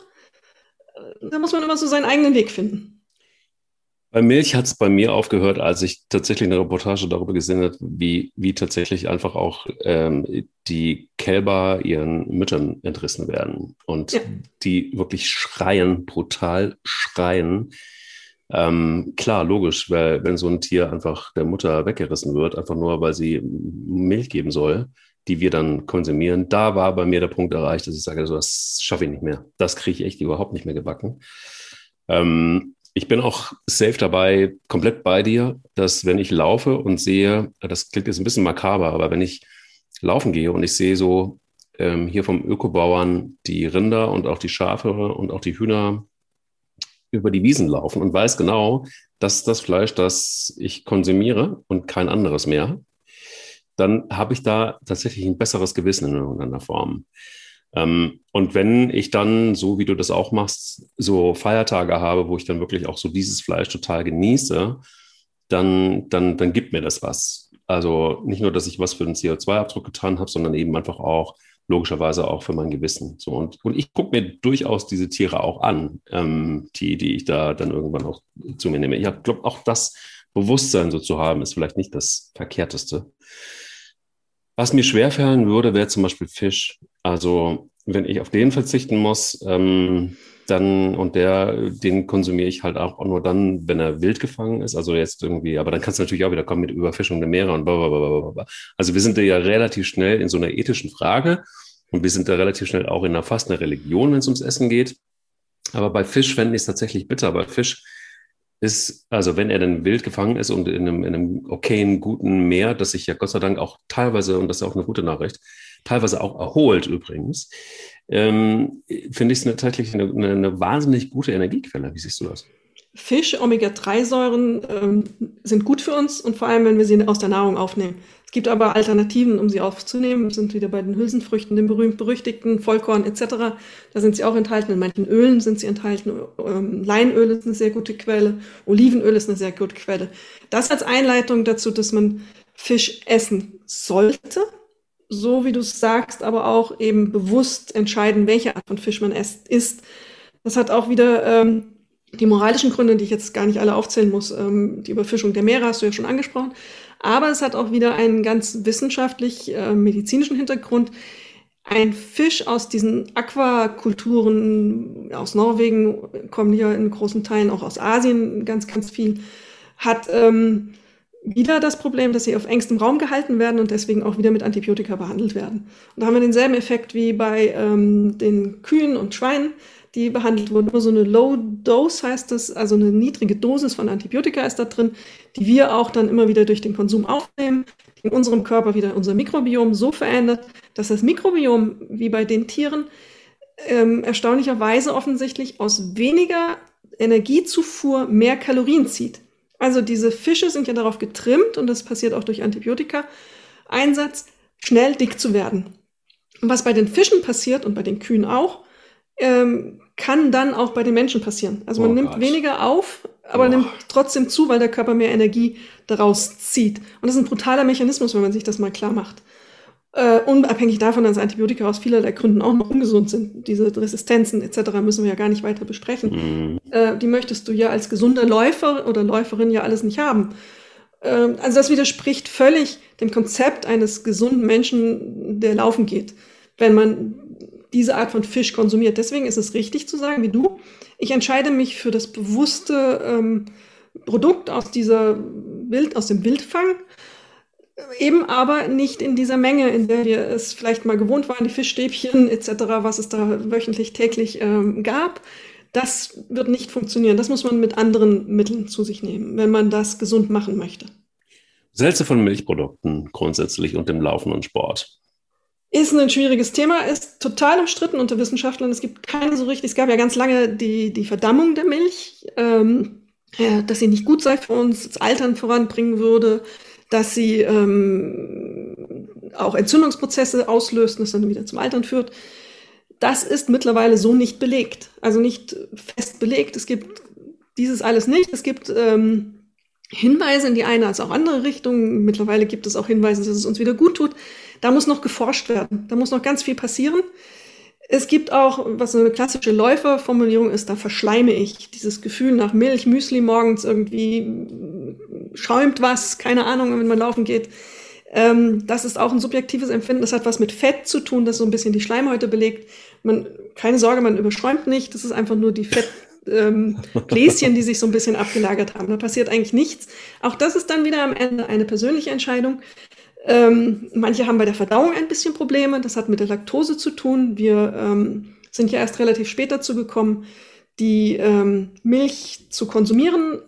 Äh, da muss man immer so seinen eigenen Weg finden. Bei Milch hat es bei mir aufgehört, als ich tatsächlich eine Reportage darüber gesehen habe, wie, wie tatsächlich einfach auch ähm, die Kälber ihren Müttern entrissen werden und ja. die wirklich schreien, brutal schreien. Ähm, klar, logisch, weil wenn so ein Tier einfach der Mutter weggerissen wird, einfach nur, weil sie Milch geben soll, die wir dann konsumieren, da war bei mir der Punkt erreicht, dass ich sage, also das schaffe ich nicht mehr. Das kriege ich echt überhaupt nicht mehr gebacken. Ähm, ich bin auch safe dabei, komplett bei dir, dass wenn ich laufe und sehe, das klingt jetzt ein bisschen makaber, aber wenn ich laufen gehe und ich sehe so ähm, hier vom Ökobauern die Rinder und auch die Schafe und auch die Hühner über die Wiesen laufen und weiß genau, dass das Fleisch, das ich konsumiere und kein anderes mehr, dann habe ich da tatsächlich ein besseres Gewissen in irgendeiner Form. Ähm, und wenn ich dann, so wie du das auch machst, so Feiertage habe, wo ich dann wirklich auch so dieses Fleisch total genieße, dann, dann, dann gibt mir das was. Also nicht nur, dass ich was für den CO2-Abdruck getan habe, sondern eben einfach auch logischerweise auch für mein Gewissen. So und, und ich gucke mir durchaus diese Tiere auch an, ähm, die, die ich da dann irgendwann auch zu mir nehme. Ich glaube, auch das Bewusstsein so zu haben, ist vielleicht nicht das Verkehrteste. Was mir schwerfallen würde, wäre zum Beispiel Fisch. Also wenn ich auf den verzichten muss, ähm, dann und der, den konsumiere ich halt auch nur dann, wenn er wild gefangen ist. Also jetzt irgendwie, aber dann kannst du natürlich auch wieder kommen mit Überfischung der Meere und blablabla. Also wir sind da ja relativ schnell in so einer ethischen Frage und wir sind da relativ schnell auch in einer fast einer Religion, wenn es ums Essen geht. Aber bei Fisch fände ich es tatsächlich bitter. Bei Fisch ist, also wenn er dann wild gefangen ist und in einem, in einem okayen, guten Meer, das sich ja Gott sei Dank auch teilweise, und das ist auch eine gute Nachricht, teilweise auch erholt übrigens, ähm, finde ich es tatsächlich eine, eine, eine, wahnsinnig gute Energiequelle. Wie siehst du das? Fisch, Omega-3-Säuren ähm, sind gut für uns und vor allem, wenn wir sie aus der Nahrung aufnehmen gibt aber Alternativen, um sie aufzunehmen. Wir sind wieder bei den Hülsenfrüchten, den berühmt-berüchtigten Vollkorn etc. Da sind sie auch enthalten. In manchen Ölen sind sie enthalten. Ähm, Leinöl ist eine sehr gute Quelle. Olivenöl ist eine sehr gute Quelle. Das als Einleitung dazu, dass man Fisch essen sollte. So wie du es sagst, aber auch eben bewusst entscheiden, welche Art von Fisch man isst. Das hat auch wieder ähm, die moralischen Gründe, die ich jetzt gar nicht alle aufzählen muss. Ähm, die Überfischung der Meere hast du ja schon angesprochen. Aber es hat auch wieder einen ganz wissenschaftlich äh, medizinischen Hintergrund. Ein Fisch aus diesen Aquakulturen aus Norwegen kommen hier in großen Teilen auch aus Asien ganz, ganz viel, hat ähm, wieder das Problem, dass sie auf engstem Raum gehalten werden und deswegen auch wieder mit Antibiotika behandelt werden. Und da haben wir denselben Effekt wie bei ähm, den Kühen und Schweinen, die behandelt wurden. Nur so eine Low Dose heißt das, also eine niedrige Dosis von Antibiotika ist da drin, die wir auch dann immer wieder durch den Konsum aufnehmen, die in unserem Körper wieder unser Mikrobiom so verändert, dass das Mikrobiom, wie bei den Tieren, ähm, erstaunlicherweise offensichtlich aus weniger Energiezufuhr mehr Kalorien zieht. Also diese Fische sind ja darauf getrimmt, und das passiert auch durch Antibiotika-Einsatz, schnell dick zu werden. Und was bei den Fischen passiert und bei den Kühen auch, ähm, kann dann auch bei den Menschen passieren. Also man oh nimmt Gott. weniger auf, aber oh. nimmt trotzdem zu, weil der Körper mehr Energie daraus zieht. Und das ist ein brutaler Mechanismus, wenn man sich das mal klar macht. Äh, unabhängig davon, dass Antibiotika aus vielerlei Gründen auch noch ungesund sind. Diese Resistenzen etc. müssen wir ja gar nicht weiter besprechen. Mhm. Äh, die möchtest du ja als gesunder Läufer oder Läuferin ja alles nicht haben. Äh, also das widerspricht völlig dem Konzept eines gesunden Menschen, der laufen geht, wenn man diese Art von Fisch konsumiert. Deswegen ist es richtig zu sagen, wie du, ich entscheide mich für das bewusste ähm, Produkt aus dieser Wild, aus dem Wildfang Eben aber nicht in dieser Menge, in der wir es vielleicht mal gewohnt waren, die Fischstäbchen etc., was es da wöchentlich, täglich ähm, gab. Das wird nicht funktionieren. Das muss man mit anderen Mitteln zu sich nehmen, wenn man das gesund machen möchte. Selze von Milchprodukten grundsätzlich und dem laufenden Sport. Ist ein schwieriges Thema, ist total umstritten unter Wissenschaftlern. Es gibt keine so richtig, es gab ja ganz lange die, die Verdammung der Milch, ähm, ja, dass sie nicht gut sei für uns, das Altern voranbringen würde dass sie ähm, auch Entzündungsprozesse auslöst und das dann wieder zum Altern führt. Das ist mittlerweile so nicht belegt, also nicht fest belegt. Es gibt dieses alles nicht. Es gibt ähm, Hinweise in die eine als auch andere Richtung. Mittlerweile gibt es auch Hinweise, dass es uns wieder gut tut. Da muss noch geforscht werden. Da muss noch ganz viel passieren. Es gibt auch, was eine klassische Läuferformulierung ist, da verschleime ich dieses Gefühl nach Milch, Müsli morgens irgendwie schäumt was, keine Ahnung, wenn man laufen geht. Ähm, das ist auch ein subjektives Empfinden. Das hat was mit Fett zu tun, das so ein bisschen die Schleimhäute belegt. Man, keine Sorge, man überschäumt nicht. Das ist einfach nur die Fettbläschen, ähm, die sich so ein bisschen abgelagert haben. Da passiert eigentlich nichts. Auch das ist dann wieder am Ende eine persönliche Entscheidung. Ähm, manche haben bei der Verdauung ein bisschen Probleme. Das hat mit der Laktose zu tun. Wir ähm, sind ja erst relativ spät dazu gekommen, die ähm, Milch zu konsumieren.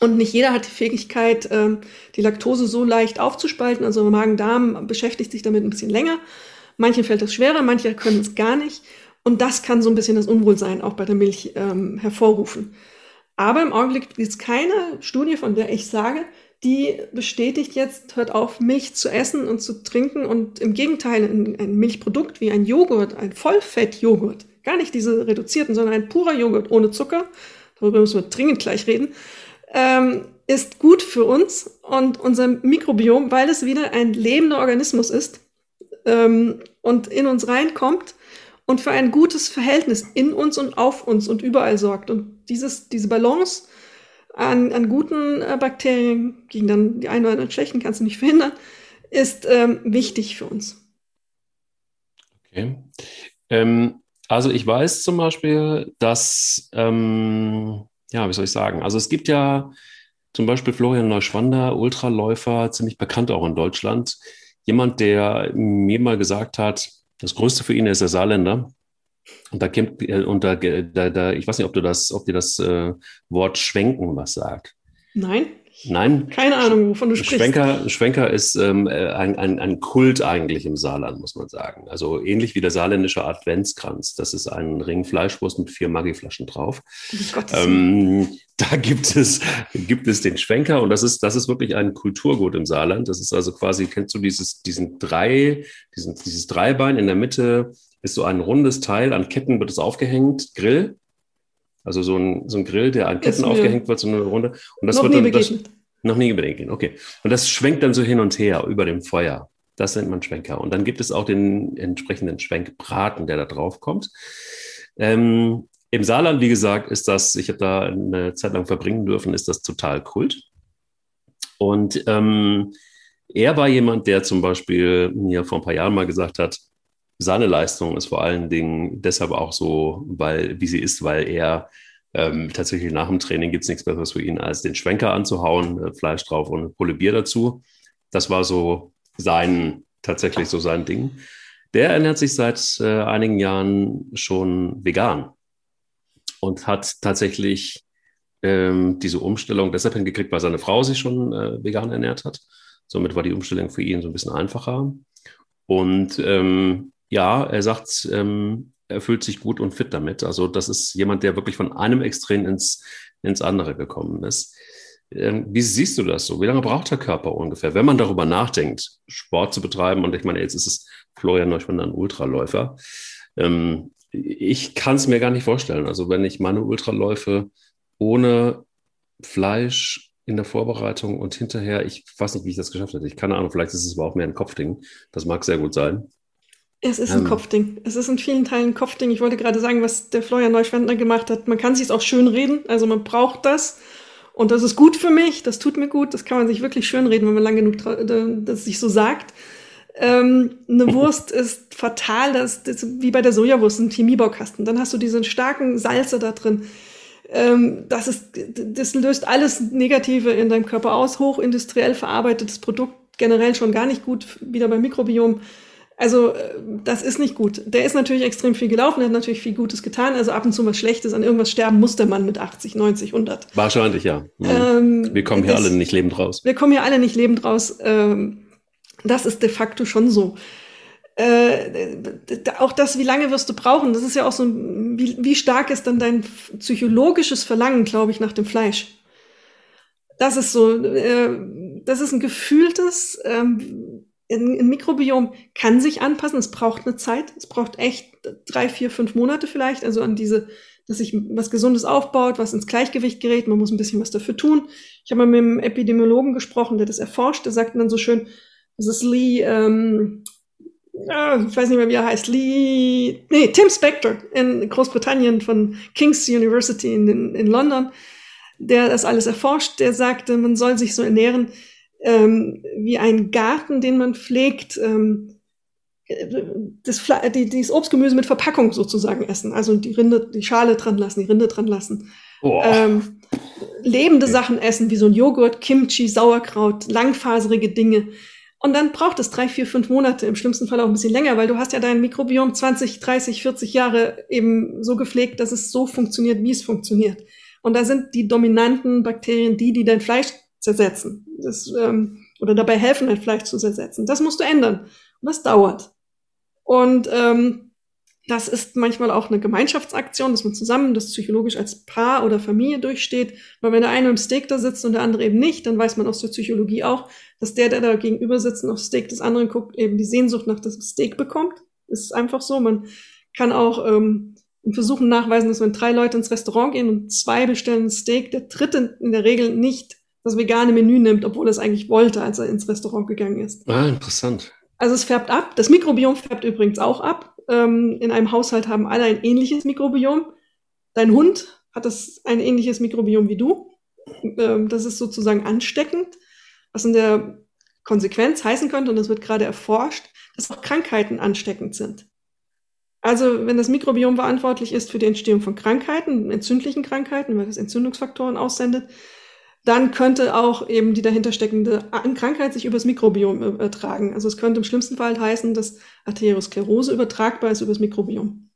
Und nicht jeder hat die Fähigkeit, ähm, die Laktose so leicht aufzuspalten. Also Magen-Darm beschäftigt sich damit ein bisschen länger. Manchen fällt das schwerer, manche können es gar nicht. Und das kann so ein bisschen das Unwohlsein auch bei der Milch ähm, hervorrufen. Aber im Augenblick gibt es keine Studie, von der ich sage, die bestätigt jetzt, hört auf, Milch zu essen und zu trinken. Und im Gegenteil, ein, ein Milchprodukt wie ein Joghurt, ein Vollfettjoghurt, gar nicht diese reduzierten, sondern ein purer Joghurt ohne Zucker, darüber müssen wir dringend gleich reden, ähm, ist gut für uns und unser Mikrobiom, weil es wieder ein lebender Organismus ist ähm, und in uns reinkommt und für ein gutes Verhältnis in uns und auf uns und überall sorgt. Und dieses, diese Balance an, an guten äh, Bakterien, gegen dann die einen oder anderen schlechten kannst du nicht verhindern, ist ähm, wichtig für uns. Okay. Ähm, also ich weiß zum Beispiel, dass ähm, ja, wie soll ich sagen? Also es gibt ja zum Beispiel Florian Neuschwander, Ultraläufer, ziemlich bekannt auch in Deutschland. Jemand, der mir mal gesagt hat, das Größte für ihn ist der Saarländer. Und da kommt, äh, und da, da, da, ich weiß nicht, ob du das, ob dir das äh, Wort Schwenken was sagt. Nein. Nein. Keine Ahnung, wovon du sprichst. Schwenker, Schwenker ist ähm, äh, ein, ein, ein Kult eigentlich im Saarland, muss man sagen. Also ähnlich wie der saarländische Adventskranz. Das ist ein Ring Fleischwurst mit vier Maggi-Flaschen drauf. Ähm, da gibt es, gibt es den Schwenker und das ist, das ist wirklich ein Kulturgut im Saarland. Das ist also quasi, kennst du dieses, diesen drei, diesen, dieses Dreibein in der Mitte ist so ein rundes Teil, an Ketten wird es aufgehängt, Grill. Also so ein, so ein Grill, der an Ketten aufgehängt wird, so eine Runde. Und das noch wird nie dann, begegnet. Das, noch nie begegnet, okay. Und das schwenkt dann so hin und her über dem Feuer. Das nennt man Schwenker. Und dann gibt es auch den entsprechenden Schwenkbraten, der da drauf kommt. Ähm, Im Saarland, wie gesagt, ist das, ich habe da eine Zeit lang verbringen dürfen, ist das total Kult. Und ähm, er war jemand, der zum Beispiel mir vor ein paar Jahren mal gesagt hat, seine Leistung ist vor allen Dingen deshalb auch so, weil, wie sie ist, weil er ähm, tatsächlich nach dem Training gibt es nichts Besseres für ihn, als den Schwenker anzuhauen, äh, Fleisch drauf und Pulle Bier dazu. Das war so sein, tatsächlich so sein Ding. Der ernährt sich seit äh, einigen Jahren schon vegan und hat tatsächlich ähm, diese Umstellung deshalb hingekriegt, weil seine Frau sich schon äh, vegan ernährt hat. Somit war die Umstellung für ihn so ein bisschen einfacher. Und ähm, ja, er sagt, ähm, er fühlt sich gut und fit damit. Also das ist jemand, der wirklich von einem Extrem ins, ins andere gekommen ist. Ähm, wie siehst du das so? Wie lange braucht der Körper ungefähr, wenn man darüber nachdenkt, Sport zu betreiben? Und ich meine, jetzt ist es Florian Neuschwander ein Ultraläufer. Ähm, ich kann es mir gar nicht vorstellen. Also wenn ich meine Ultraläufe ohne Fleisch in der Vorbereitung und hinterher, ich weiß nicht, wie ich das geschafft hätte. Ich keine Ahnung, vielleicht ist es aber auch mehr ein Kopfding. Das mag sehr gut sein. Es ist ein ähm, Kopfding. Es ist in vielen Teilen ein Kopfding. Ich wollte gerade sagen, was der Florian Neuschwendner gemacht hat. Man kann sich auch schön reden. Also man braucht das. Und das ist gut für mich. Das tut mir gut. Das kann man sich wirklich schön reden, wenn man lang genug das sich so sagt. Ähm, eine Wurst ist fatal. Das, das wie bei der Sojawurst, ein Chemiebaukasten. Dann hast du diesen starken Salze da drin. Ähm, das, ist, das löst alles Negative in deinem Körper aus. Hochindustriell verarbeitetes Produkt generell schon gar nicht gut. Wieder beim Mikrobiom also äh, das ist nicht gut. Der ist natürlich extrem viel gelaufen, er hat natürlich viel Gutes getan. Also ab und zu was Schlechtes, an irgendwas sterben muss der Mann mit 80, 90, 100. Wahrscheinlich, ja. Mhm. Ähm, wir kommen hier das, alle nicht lebend raus. Wir kommen hier alle nicht lebend raus. Ähm, das ist de facto schon so. Äh, auch das, wie lange wirst du brauchen, das ist ja auch so, wie, wie stark ist dann dein psychologisches Verlangen, glaube ich, nach dem Fleisch. Das ist so, äh, das ist ein gefühltes, ähm, ein, Mikrobiom kann sich anpassen. Es braucht eine Zeit. Es braucht echt drei, vier, fünf Monate vielleicht. Also an diese, dass sich was Gesundes aufbaut, was ins Gleichgewicht gerät. Man muss ein bisschen was dafür tun. Ich habe mal mit einem Epidemiologen gesprochen, der das erforscht. Der sagte dann so schön, das ist Lee, ähm, ich weiß nicht mehr, wie er heißt, Lee, nee, Tim Spector in Großbritannien von King's University in, in London, der das alles erforscht. Der sagte, man soll sich so ernähren, ähm, wie ein Garten, den man pflegt, ähm, das, die, dieses Obstgemüse mit Verpackung sozusagen essen. Also die Rinde, die Schale dran lassen, die Rinde dran lassen. Ähm, lebende Sachen essen, wie so ein Joghurt, Kimchi, Sauerkraut, langfaserige Dinge. Und dann braucht es drei, vier, fünf Monate, im schlimmsten Fall auch ein bisschen länger, weil du hast ja dein Mikrobiom 20, 30, 40 Jahre eben so gepflegt, dass es so funktioniert, wie es funktioniert. Und da sind die dominanten Bakterien die, die dein Fleisch zersetzen. Das, ähm, oder dabei helfen, ein Fleisch zu zersetzen. Das musst du ändern. Und das dauert. Und ähm, das ist manchmal auch eine Gemeinschaftsaktion, dass man zusammen das psychologisch als Paar oder Familie durchsteht. Weil wenn der eine im Steak da sitzt und der andere eben nicht, dann weiß man aus der Psychologie auch, dass der, der da gegenüber sitzt und auf Steak des anderen guckt, eben die Sehnsucht nach dem Steak bekommt. Ist einfach so. Man kann auch ähm, Versuchen nachweisen, dass wenn drei Leute ins Restaurant gehen und zwei bestellen ein Steak, der dritte in der Regel nicht das vegane Menü nimmt, obwohl er es eigentlich wollte, als er ins Restaurant gegangen ist. Ah, interessant. Also es färbt ab. Das Mikrobiom färbt übrigens auch ab. Ähm, in einem Haushalt haben alle ein ähnliches Mikrobiom. Dein Hund hat das ein ähnliches Mikrobiom wie du. Ähm, das ist sozusagen ansteckend, was in der Konsequenz heißen könnte, und das wird gerade erforscht, dass auch Krankheiten ansteckend sind. Also wenn das Mikrobiom verantwortlich ist für die Entstehung von Krankheiten, entzündlichen Krankheiten, weil es Entzündungsfaktoren aussendet, dann könnte auch eben die dahinter steckende Krankheit sich übers Mikrobiom übertragen. Also es könnte im schlimmsten Fall heißen, dass Arteriosklerose übertragbar ist übers Mikrobiom.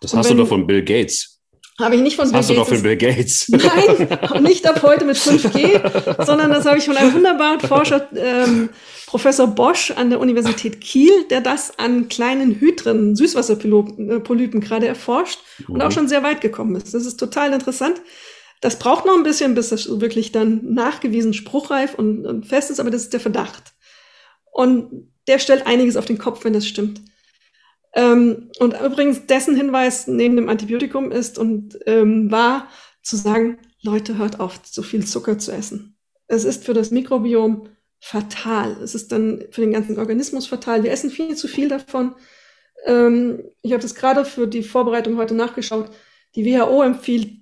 Das hast wenn, du doch von Bill Gates. Habe ich nicht von das Bill hast Gates. du doch von Bill Gates. Nein, nicht ab heute mit 5G, sondern das habe ich von einem wunderbaren Forscher, ähm, Professor Bosch an der Universität Kiel, der das an kleinen Hydren, Süßwasserpolypen gerade erforscht und auch mhm. schon sehr weit gekommen ist. Das ist total interessant. Das braucht noch ein bisschen, bis das wirklich dann nachgewiesen spruchreif und, und fest ist, aber das ist der Verdacht. Und der stellt einiges auf den Kopf, wenn das stimmt. Ähm, und übrigens dessen Hinweis neben dem Antibiotikum ist und ähm, war zu sagen, Leute, hört auf, so viel Zucker zu essen. Es ist für das Mikrobiom fatal. Es ist dann für den ganzen Organismus fatal. Wir essen viel zu viel davon. Ähm, ich habe das gerade für die Vorbereitung heute nachgeschaut. Die WHO empfiehlt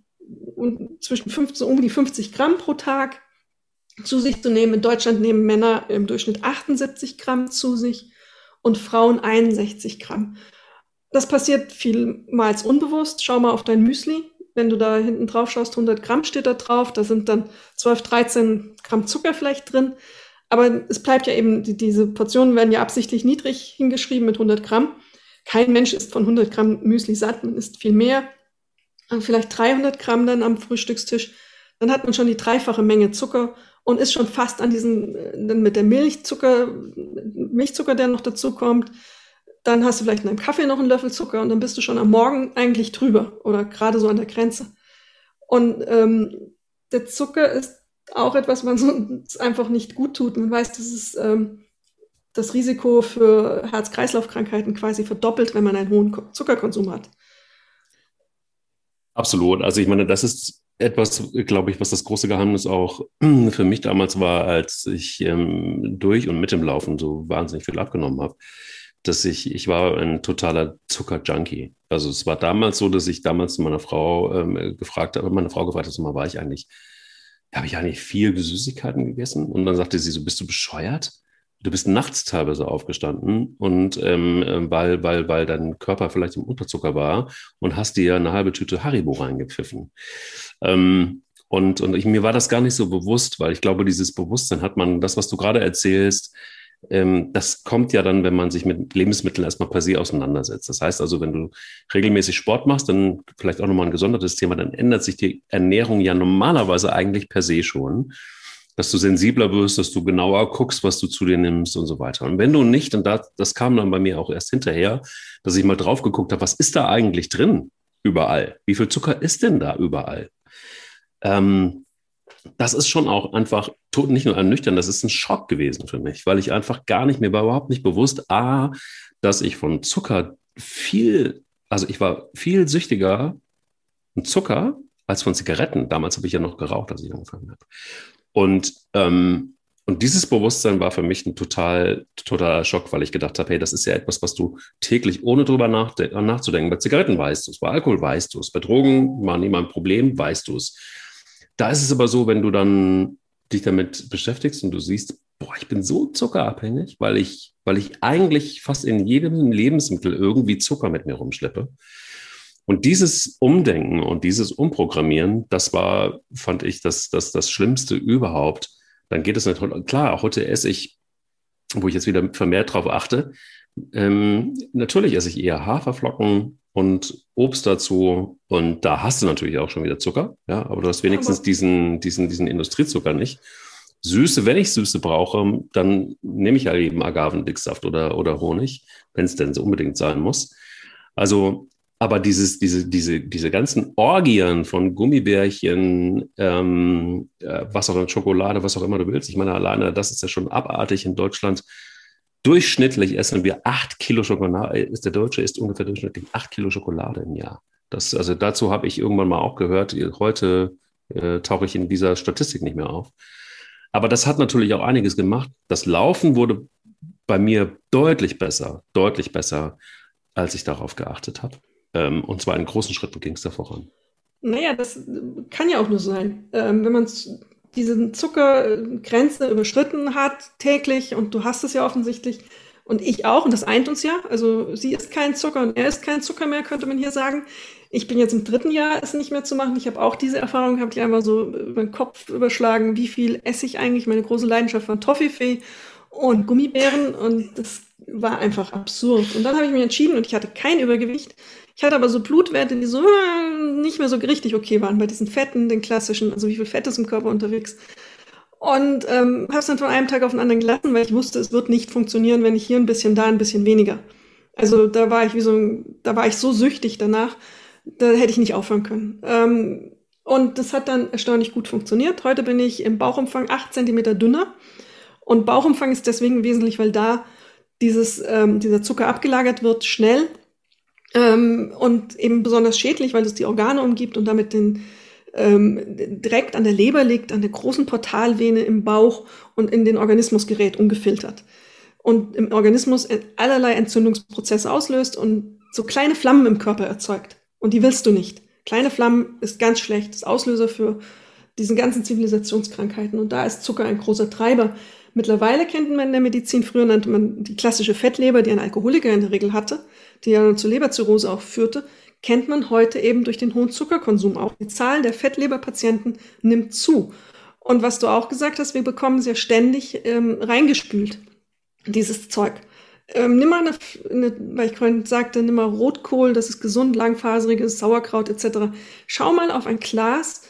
zwischen 15, um die 50 Gramm pro Tag zu sich zu nehmen. In Deutschland nehmen Männer im Durchschnitt 78 Gramm zu sich und Frauen 61 Gramm. Das passiert vielmals unbewusst. Schau mal auf dein Müsli. Wenn du da hinten drauf schaust, 100 Gramm steht da drauf. Da sind dann 12, 13 Gramm Zucker vielleicht drin. Aber es bleibt ja eben, die, diese Portionen werden ja absichtlich niedrig hingeschrieben mit 100 Gramm. Kein Mensch ist von 100 Gramm Müsli satt, man isst viel mehr. Vielleicht 300 Gramm dann am Frühstückstisch. Dann hat man schon die dreifache Menge Zucker und ist schon fast an diesen, dann mit der Milchzucker, Milchzucker, der noch dazu kommt. Dann hast du vielleicht in einem Kaffee noch einen Löffel Zucker und dann bist du schon am Morgen eigentlich drüber oder gerade so an der Grenze. Und ähm, der Zucker ist auch etwas, was uns einfach nicht gut tut. Man weiß, dass es ähm, das Risiko für Herz-Kreislauf-Krankheiten quasi verdoppelt, wenn man einen hohen Zuckerkonsum hat. Absolut. Also ich meine, das ist etwas, glaube ich, was das große Geheimnis auch für mich damals war, als ich ähm, durch und mit dem Laufen so wahnsinnig viel abgenommen habe, dass ich, ich war ein totaler Zuckerjunkie. Also es war damals so, dass ich damals meiner Frau ähm, gefragt habe, meine Frau gefragt hat, mal war ich eigentlich, habe ich eigentlich viel Süßigkeiten gegessen? Und dann sagte sie so, bist du bescheuert? Du bist nachts teilweise aufgestanden und ähm, äh, weil, weil, weil dein Körper vielleicht im Unterzucker war und hast dir eine halbe Tüte Haribo reingepfiffen. Ähm, und, und ich, mir war das gar nicht so bewusst, weil ich glaube, dieses Bewusstsein hat man, das, was du gerade erzählst, ähm, das kommt ja dann, wenn man sich mit Lebensmitteln erstmal per se auseinandersetzt. Das heißt also, wenn du regelmäßig Sport machst, dann vielleicht auch nochmal ein gesondertes Thema, dann ändert sich die Ernährung ja normalerweise eigentlich per se schon dass du sensibler wirst, dass du genauer guckst, was du zu dir nimmst und so weiter. Und wenn du nicht, und das, das kam dann bei mir auch erst hinterher, dass ich mal drauf geguckt habe, was ist da eigentlich drin überall? Wie viel Zucker ist denn da überall? Ähm, das ist schon auch einfach nicht nur ernüchternd, das ist ein Schock gewesen für mich, weil ich einfach gar nicht, mir war überhaupt nicht bewusst, A, dass ich von Zucker viel, also ich war viel süchtiger von Zucker als von Zigaretten. Damals habe ich ja noch geraucht, als ich angefangen habe. Und, ähm, und dieses Bewusstsein war für mich ein total, totaler Schock, weil ich gedacht habe, hey, das ist ja etwas, was du täglich, ohne drüber nachzudenken, bei Zigaretten weißt du es, bei Alkohol weißt du es, bei Drogen war niemand ein Problem, weißt du es. Da ist es aber so, wenn du dann dich damit beschäftigst und du siehst, boah, ich bin so zuckerabhängig, weil ich, weil ich eigentlich fast in jedem Lebensmittel irgendwie Zucker mit mir rumschleppe. Und dieses Umdenken und dieses Umprogrammieren, das war, fand ich, das, das, das Schlimmste überhaupt. Dann geht es natürlich, klar, heute esse ich, wo ich jetzt wieder vermehrt drauf achte, ähm, natürlich esse ich eher Haferflocken und Obst dazu. Und da hast du natürlich auch schon wieder Zucker, ja, aber du hast wenigstens diesen, diesen, diesen Industriezucker nicht. Süße, wenn ich Süße brauche, dann nehme ich halt eben Agavendicksaft oder, oder Honig, wenn es denn so unbedingt sein muss. Also aber dieses, diese, diese, diese ganzen Orgien von Gummibärchen, ähm, äh, was auch immer, Schokolade, was auch immer du willst. Ich meine, alleine das ist ja schon abartig in Deutschland. Durchschnittlich essen wir acht Kilo Schokolade. Ist der Deutsche ist ungefähr durchschnittlich acht Kilo Schokolade im Jahr. Das, also dazu habe ich irgendwann mal auch gehört. Heute äh, tauche ich in dieser Statistik nicht mehr auf. Aber das hat natürlich auch einiges gemacht. Das Laufen wurde bei mir deutlich besser, deutlich besser, als ich darauf geachtet habe. Ähm, und zwar in großen Schritten ging es da voran. Naja, das kann ja auch nur sein. Ähm, wenn man diese Zuckergrenze überschritten hat täglich und du hast es ja offensichtlich und ich auch und das eint uns ja. Also sie ist kein Zucker und er ist kein Zucker mehr, könnte man hier sagen. Ich bin jetzt im dritten Jahr, es nicht mehr zu machen. Ich habe auch diese Erfahrung gehabt, die einfach so über den Kopf überschlagen, wie viel esse ich eigentlich. Meine große Leidenschaft war Toffifee und Gummibären und das war einfach absurd. Und dann habe ich mich entschieden und ich hatte kein Übergewicht. Ich hatte aber so Blutwerte, die so äh, nicht mehr so richtig okay waren bei diesen Fetten, den klassischen, also wie viel Fett ist im Körper unterwegs. Und ähm, habe es dann von einem Tag auf den anderen gelassen, weil ich wusste, es wird nicht funktionieren, wenn ich hier ein bisschen, da ein bisschen weniger. Also da war ich wie so, da war ich so süchtig danach, da hätte ich nicht aufhören können. Ähm, und das hat dann erstaunlich gut funktioniert. Heute bin ich im Bauchumfang acht Zentimeter dünner. Und Bauchumfang ist deswegen wesentlich, weil da dieses, ähm, dieser Zucker abgelagert wird, schnell ähm, und eben besonders schädlich, weil es die Organe umgibt und damit den, ähm, direkt an der Leber liegt, an der großen Portalvene im Bauch und in den Organismus gerät, ungefiltert. Und im Organismus allerlei Entzündungsprozesse auslöst und so kleine Flammen im Körper erzeugt. Und die willst du nicht. Kleine Flammen ist ganz schlecht, ist Auslöser für diesen ganzen Zivilisationskrankheiten. Und da ist Zucker ein großer Treiber. Mittlerweile kennt man in der Medizin, früher nannte man die klassische Fettleber, die ein Alkoholiker in der Regel hatte, die ja zur Leberzirrhose auch führte, kennt man heute eben durch den hohen Zuckerkonsum auch. Die Zahl der Fettleberpatienten nimmt zu. Und was du auch gesagt hast, wir bekommen ja ständig ähm, reingespült, dieses Zeug. Ähm, nimm mal eine, eine, weil ich vorhin sagte, nimm mal Rotkohl, das ist gesund, langfaseriges Sauerkraut etc. Schau mal auf ein Glas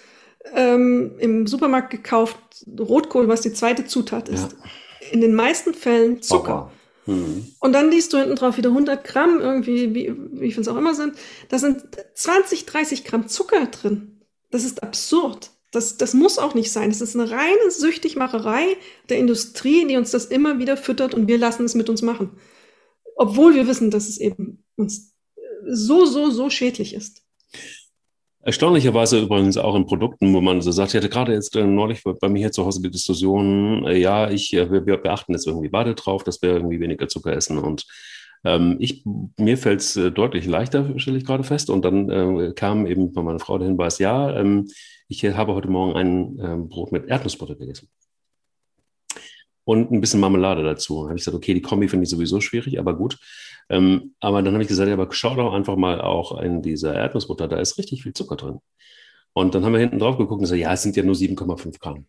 ähm, im Supermarkt gekauft Rotkohl, was die zweite Zutat ist. Ja. In den meisten Fällen Zucker. Mhm. Und dann liest du hinten drauf wieder 100 Gramm, irgendwie, wie, wie viel es auch immer sind. Da sind 20, 30 Gramm Zucker drin. Das ist absurd. Das, das muss auch nicht sein. Das ist eine reine Süchtigmacherei der Industrie, die uns das immer wieder füttert und wir lassen es mit uns machen. Obwohl wir wissen, dass es eben uns so, so, so schädlich ist. Erstaunlicherweise übrigens auch in Produkten, wo man so sagt, ich hatte gerade jetzt äh, neulich bei mir hier zu Hause die Diskussion, äh, ja, ich, äh, wir, wir beachten jetzt irgendwie beide drauf, dass wir irgendwie weniger Zucker essen und ähm, ich, mir fällt es deutlich leichter, stelle ich gerade fest. Und dann äh, kam eben von meiner Frau der Hinweis, ja, ähm, ich habe heute Morgen ein ähm, Brot mit Erdnussbutter gegessen. Und ein bisschen Marmelade dazu. Da habe ich gesagt, okay, die Kombi finde ich sowieso schwierig, aber gut. Ähm, aber dann habe ich gesagt, ja, aber schau doch einfach mal auch in dieser Erdnussbutter, da ist richtig viel Zucker drin. Und dann haben wir hinten drauf geguckt und gesagt, ja, es sind ja nur 7,5 Gramm.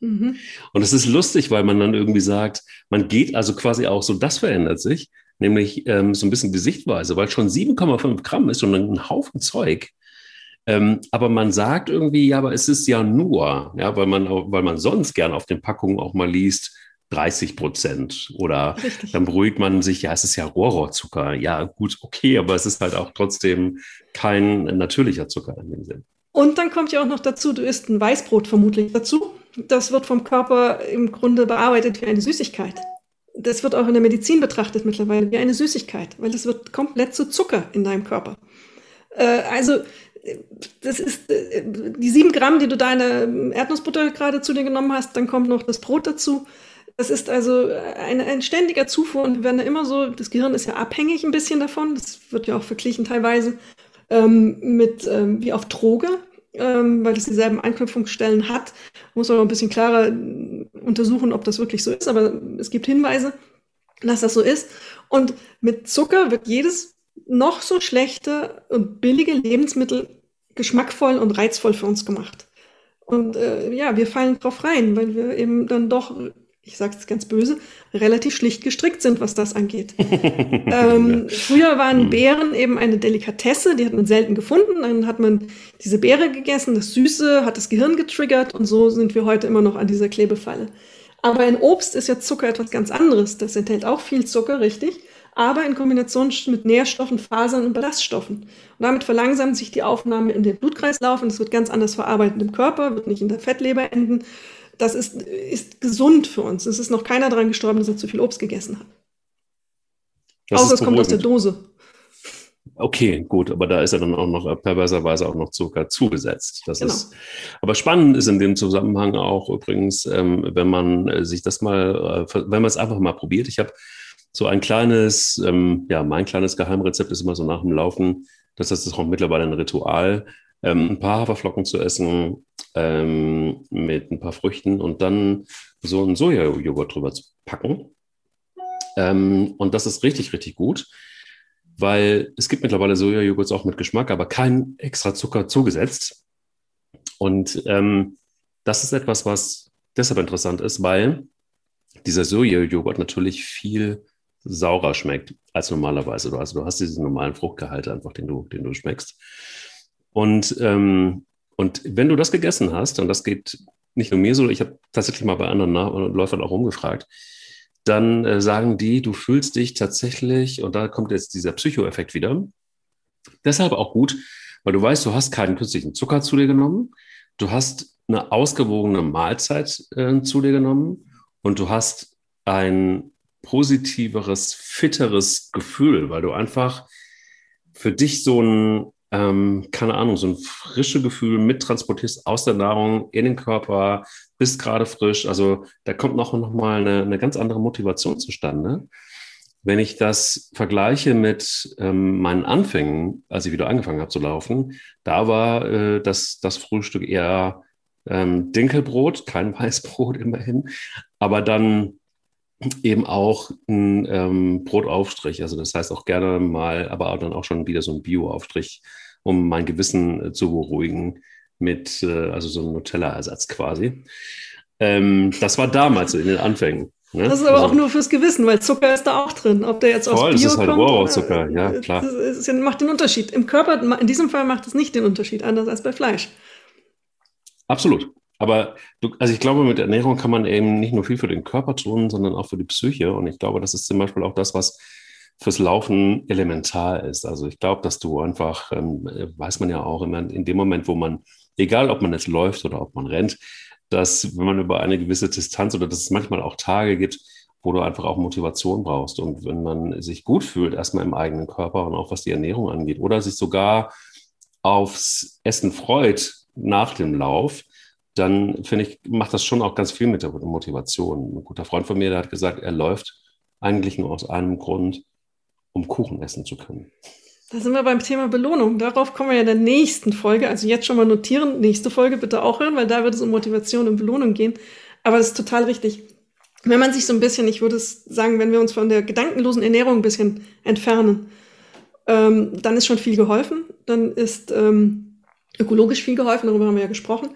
Mhm. Und es ist lustig, weil man dann irgendwie sagt, man geht also quasi auch so, das verändert sich, nämlich ähm, so ein bisschen die Sichtweise, weil schon 7,5 Gramm ist schon ein Haufen Zeug. Ähm, aber man sagt irgendwie, ja, aber es ist ja nur, ja, weil man, weil man sonst gern auf den Packungen auch mal liest, 30 Prozent. Oder Richtig. dann beruhigt man sich, ja, es ist ja Rohrrohrzucker. Ja, gut, okay, aber es ist halt auch trotzdem kein natürlicher Zucker in dem Sinn. Und dann kommt ja auch noch dazu, du isst ein Weißbrot vermutlich dazu. Das wird vom Körper im Grunde bearbeitet wie eine Süßigkeit. Das wird auch in der Medizin betrachtet mittlerweile wie eine Süßigkeit, weil es wird komplett zu Zucker in deinem Körper. Äh, also das ist äh, die sieben Gramm, die du deine Erdnussbutter gerade zu dir genommen hast, dann kommt noch das Brot dazu. Das ist also ein, ein ständiger Zufuhr und wir werden immer so, das Gehirn ist ja abhängig ein bisschen davon, das wird ja auch verglichen teilweise ähm, mit ähm, wie auf Droge, ähm, weil es dieselben Anknüpfungsstellen hat. Muss man noch ein bisschen klarer äh, untersuchen, ob das wirklich so ist, aber es gibt Hinweise, dass das so ist. Und mit Zucker wird jedes noch so schlechte und billige Lebensmittel geschmackvoll und reizvoll für uns gemacht. Und äh, ja, wir fallen drauf rein, weil wir eben dann doch ich sage es ganz böse, relativ schlicht gestrickt sind, was das angeht. ähm, früher waren hm. Beeren eben eine Delikatesse, die hat man selten gefunden. Dann hat man diese Beere gegessen, das Süße hat das Gehirn getriggert und so sind wir heute immer noch an dieser Klebefalle. Aber in Obst ist ja Zucker etwas ganz anderes. Das enthält auch viel Zucker, richtig, aber in Kombination mit Nährstoffen, Fasern und Ballaststoffen. Und damit verlangsamt sich die Aufnahme in den Blutkreislauf und es wird ganz anders verarbeitet im Körper, wird nicht in der Fettleber enden das ist, ist gesund für uns. Es ist noch keiner daran gestorben, dass er zu viel Obst gegessen hat. Das Außer es kommt aus der Dose. Okay, gut, aber da ist ja dann auch noch perverserweise auch noch Zucker zugesetzt. Das genau. ist, aber spannend ist in dem Zusammenhang auch übrigens, ähm, wenn man äh, sich das mal, äh, wenn man es einfach mal probiert. Ich habe so ein kleines, ähm, ja, mein kleines Geheimrezept ist immer so nach dem Laufen. Das heißt, es ist auch mittlerweile ein Ritual ähm, ein paar Haferflocken zu essen ähm, mit ein paar Früchten und dann so einen Sojajoghurt drüber zu packen. Ähm, und das ist richtig, richtig gut, weil es gibt mittlerweile Sojajoghurts auch mit Geschmack, aber kein extra Zucker zugesetzt. Und ähm, das ist etwas, was deshalb interessant ist, weil dieser Sojajoghurt natürlich viel saurer schmeckt als normalerweise. Also du hast diesen normalen Fruchtgehalt einfach, den du, den du schmeckst. Und, ähm, und wenn du das gegessen hast, und das geht nicht nur mir so, ich habe tatsächlich mal bei anderen Läufern auch rumgefragt, dann äh, sagen die, du fühlst dich tatsächlich, und da kommt jetzt dieser Psychoeffekt wieder, deshalb auch gut, weil du weißt, du hast keinen künstlichen Zucker zu dir genommen, du hast eine ausgewogene Mahlzeit äh, zu dir genommen und du hast ein positiveres, fitteres Gefühl, weil du einfach für dich so ein ähm, keine Ahnung, so ein frische Gefühl mittransportierst aus der Nahrung in den Körper, bist gerade frisch. Also da kommt noch, noch mal eine, eine ganz andere Motivation zustande. Wenn ich das vergleiche mit ähm, meinen Anfängen, als ich wieder angefangen habe zu laufen, da war äh, das, das Frühstück eher ähm, Dinkelbrot, kein Weißbrot immerhin, aber dann eben auch ein ähm, Brotaufstrich. Also das heißt auch gerne mal, aber auch dann auch schon wieder so ein Bio-Aufstrich um mein Gewissen äh, zu beruhigen. mit, äh, also so ein Nutella-Ersatz quasi. Ähm, das war damals in den Anfängen. Ne? Das ist aber also, auch nur fürs Gewissen, weil Zucker ist da auch drin. Ob der jetzt voll, aus Bio das ist halt kommt, Wow-Zucker, ja klar. Das ist, macht den Unterschied. Im Körper, in diesem Fall macht es nicht den Unterschied, anders als bei Fleisch. Absolut. Aber du, also ich glaube, mit Ernährung kann man eben nicht nur viel für den Körper tun, sondern auch für die Psyche. Und ich glaube, das ist zum Beispiel auch das, was fürs Laufen elementar ist. Also ich glaube, dass du einfach, ähm, weiß man ja auch immer, in dem Moment, wo man, egal ob man jetzt läuft oder ob man rennt, dass wenn man über eine gewisse Distanz oder dass es manchmal auch Tage gibt, wo du einfach auch Motivation brauchst. Und wenn man sich gut fühlt, erstmal im eigenen Körper und auch was die Ernährung angeht, oder sich sogar aufs Essen freut nach dem Lauf, dann finde ich, macht das schon auch ganz viel mit der Motivation. Ein guter Freund von mir, der hat gesagt, er läuft eigentlich nur aus einem Grund, um Kuchen essen zu können. Da sind wir beim Thema Belohnung. Darauf kommen wir ja in der nächsten Folge. Also jetzt schon mal notieren, nächste Folge bitte auch hören, weil da wird es um Motivation und Belohnung gehen. Aber das ist total richtig. Wenn man sich so ein bisschen, ich würde es sagen, wenn wir uns von der gedankenlosen Ernährung ein bisschen entfernen, ähm, dann ist schon viel geholfen. Dann ist ähm, ökologisch viel geholfen, darüber haben wir ja gesprochen.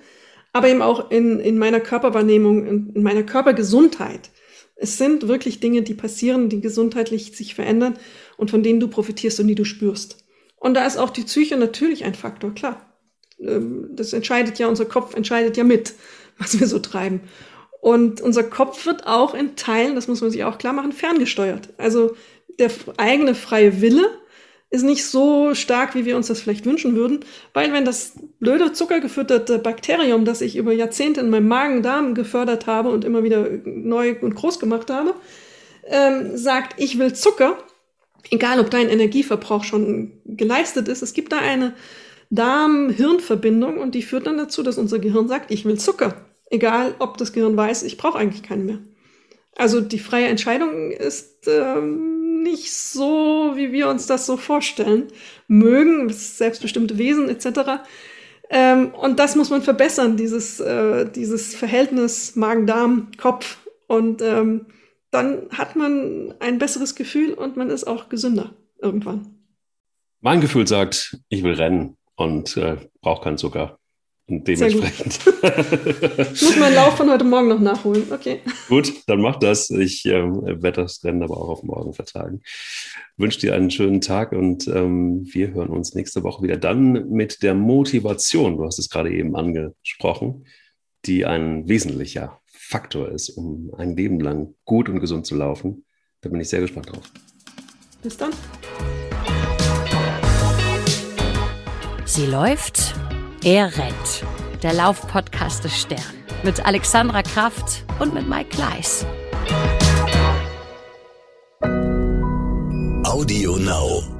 Aber eben auch in, in meiner Körperwahrnehmung, in, in meiner Körpergesundheit. Es sind wirklich Dinge, die passieren, die gesundheitlich sich verändern und von denen du profitierst und die du spürst. Und da ist auch die Psyche natürlich ein Faktor, klar. Ähm, das entscheidet ja, unser Kopf entscheidet ja mit, was wir so treiben. Und unser Kopf wird auch in Teilen, das muss man sich auch klar machen, ferngesteuert. Also der eigene freie Wille ist nicht so stark, wie wir uns das vielleicht wünschen würden, weil wenn das blöde zuckergefütterte Bakterium, das ich über Jahrzehnte in meinem Magen-Darm gefördert habe und immer wieder neu und groß gemacht habe, ähm, sagt, ich will Zucker, egal ob dein Energieverbrauch schon geleistet ist, es gibt da eine Darm-Hirn-Verbindung und die führt dann dazu, dass unser Gehirn sagt, ich will Zucker. Egal, ob das Gehirn weiß, ich brauche eigentlich keinen mehr. Also die freie Entscheidung ist ähm, nicht so, wie wir uns das so vorstellen. Mögen, selbstbestimmte Wesen etc. Ähm, und das muss man verbessern, dieses, äh, dieses Verhältnis Magen-Darm-Kopf. Und ähm, dann hat man ein besseres Gefühl und man ist auch gesünder irgendwann. Mein Gefühl sagt, ich will rennen und äh, brauche keinen Zucker. Und dementsprechend. ich muss meinen Lauf von heute Morgen noch nachholen. Okay. Gut, dann mach das. Ich ähm, werde das Rennen aber auch auf morgen vertagen. Wünsche dir einen schönen Tag und ähm, wir hören uns nächste Woche wieder dann mit der Motivation. Du hast es gerade eben angesprochen, die ein wesentlicher Faktor ist, um ein Leben lang gut und gesund zu laufen. Da bin ich sehr gespannt drauf. Bis dann. Sie läuft, er rennt. Der Laufpodcast des Stern. Mit Alexandra Kraft und mit Mike Gleis. Audio Now.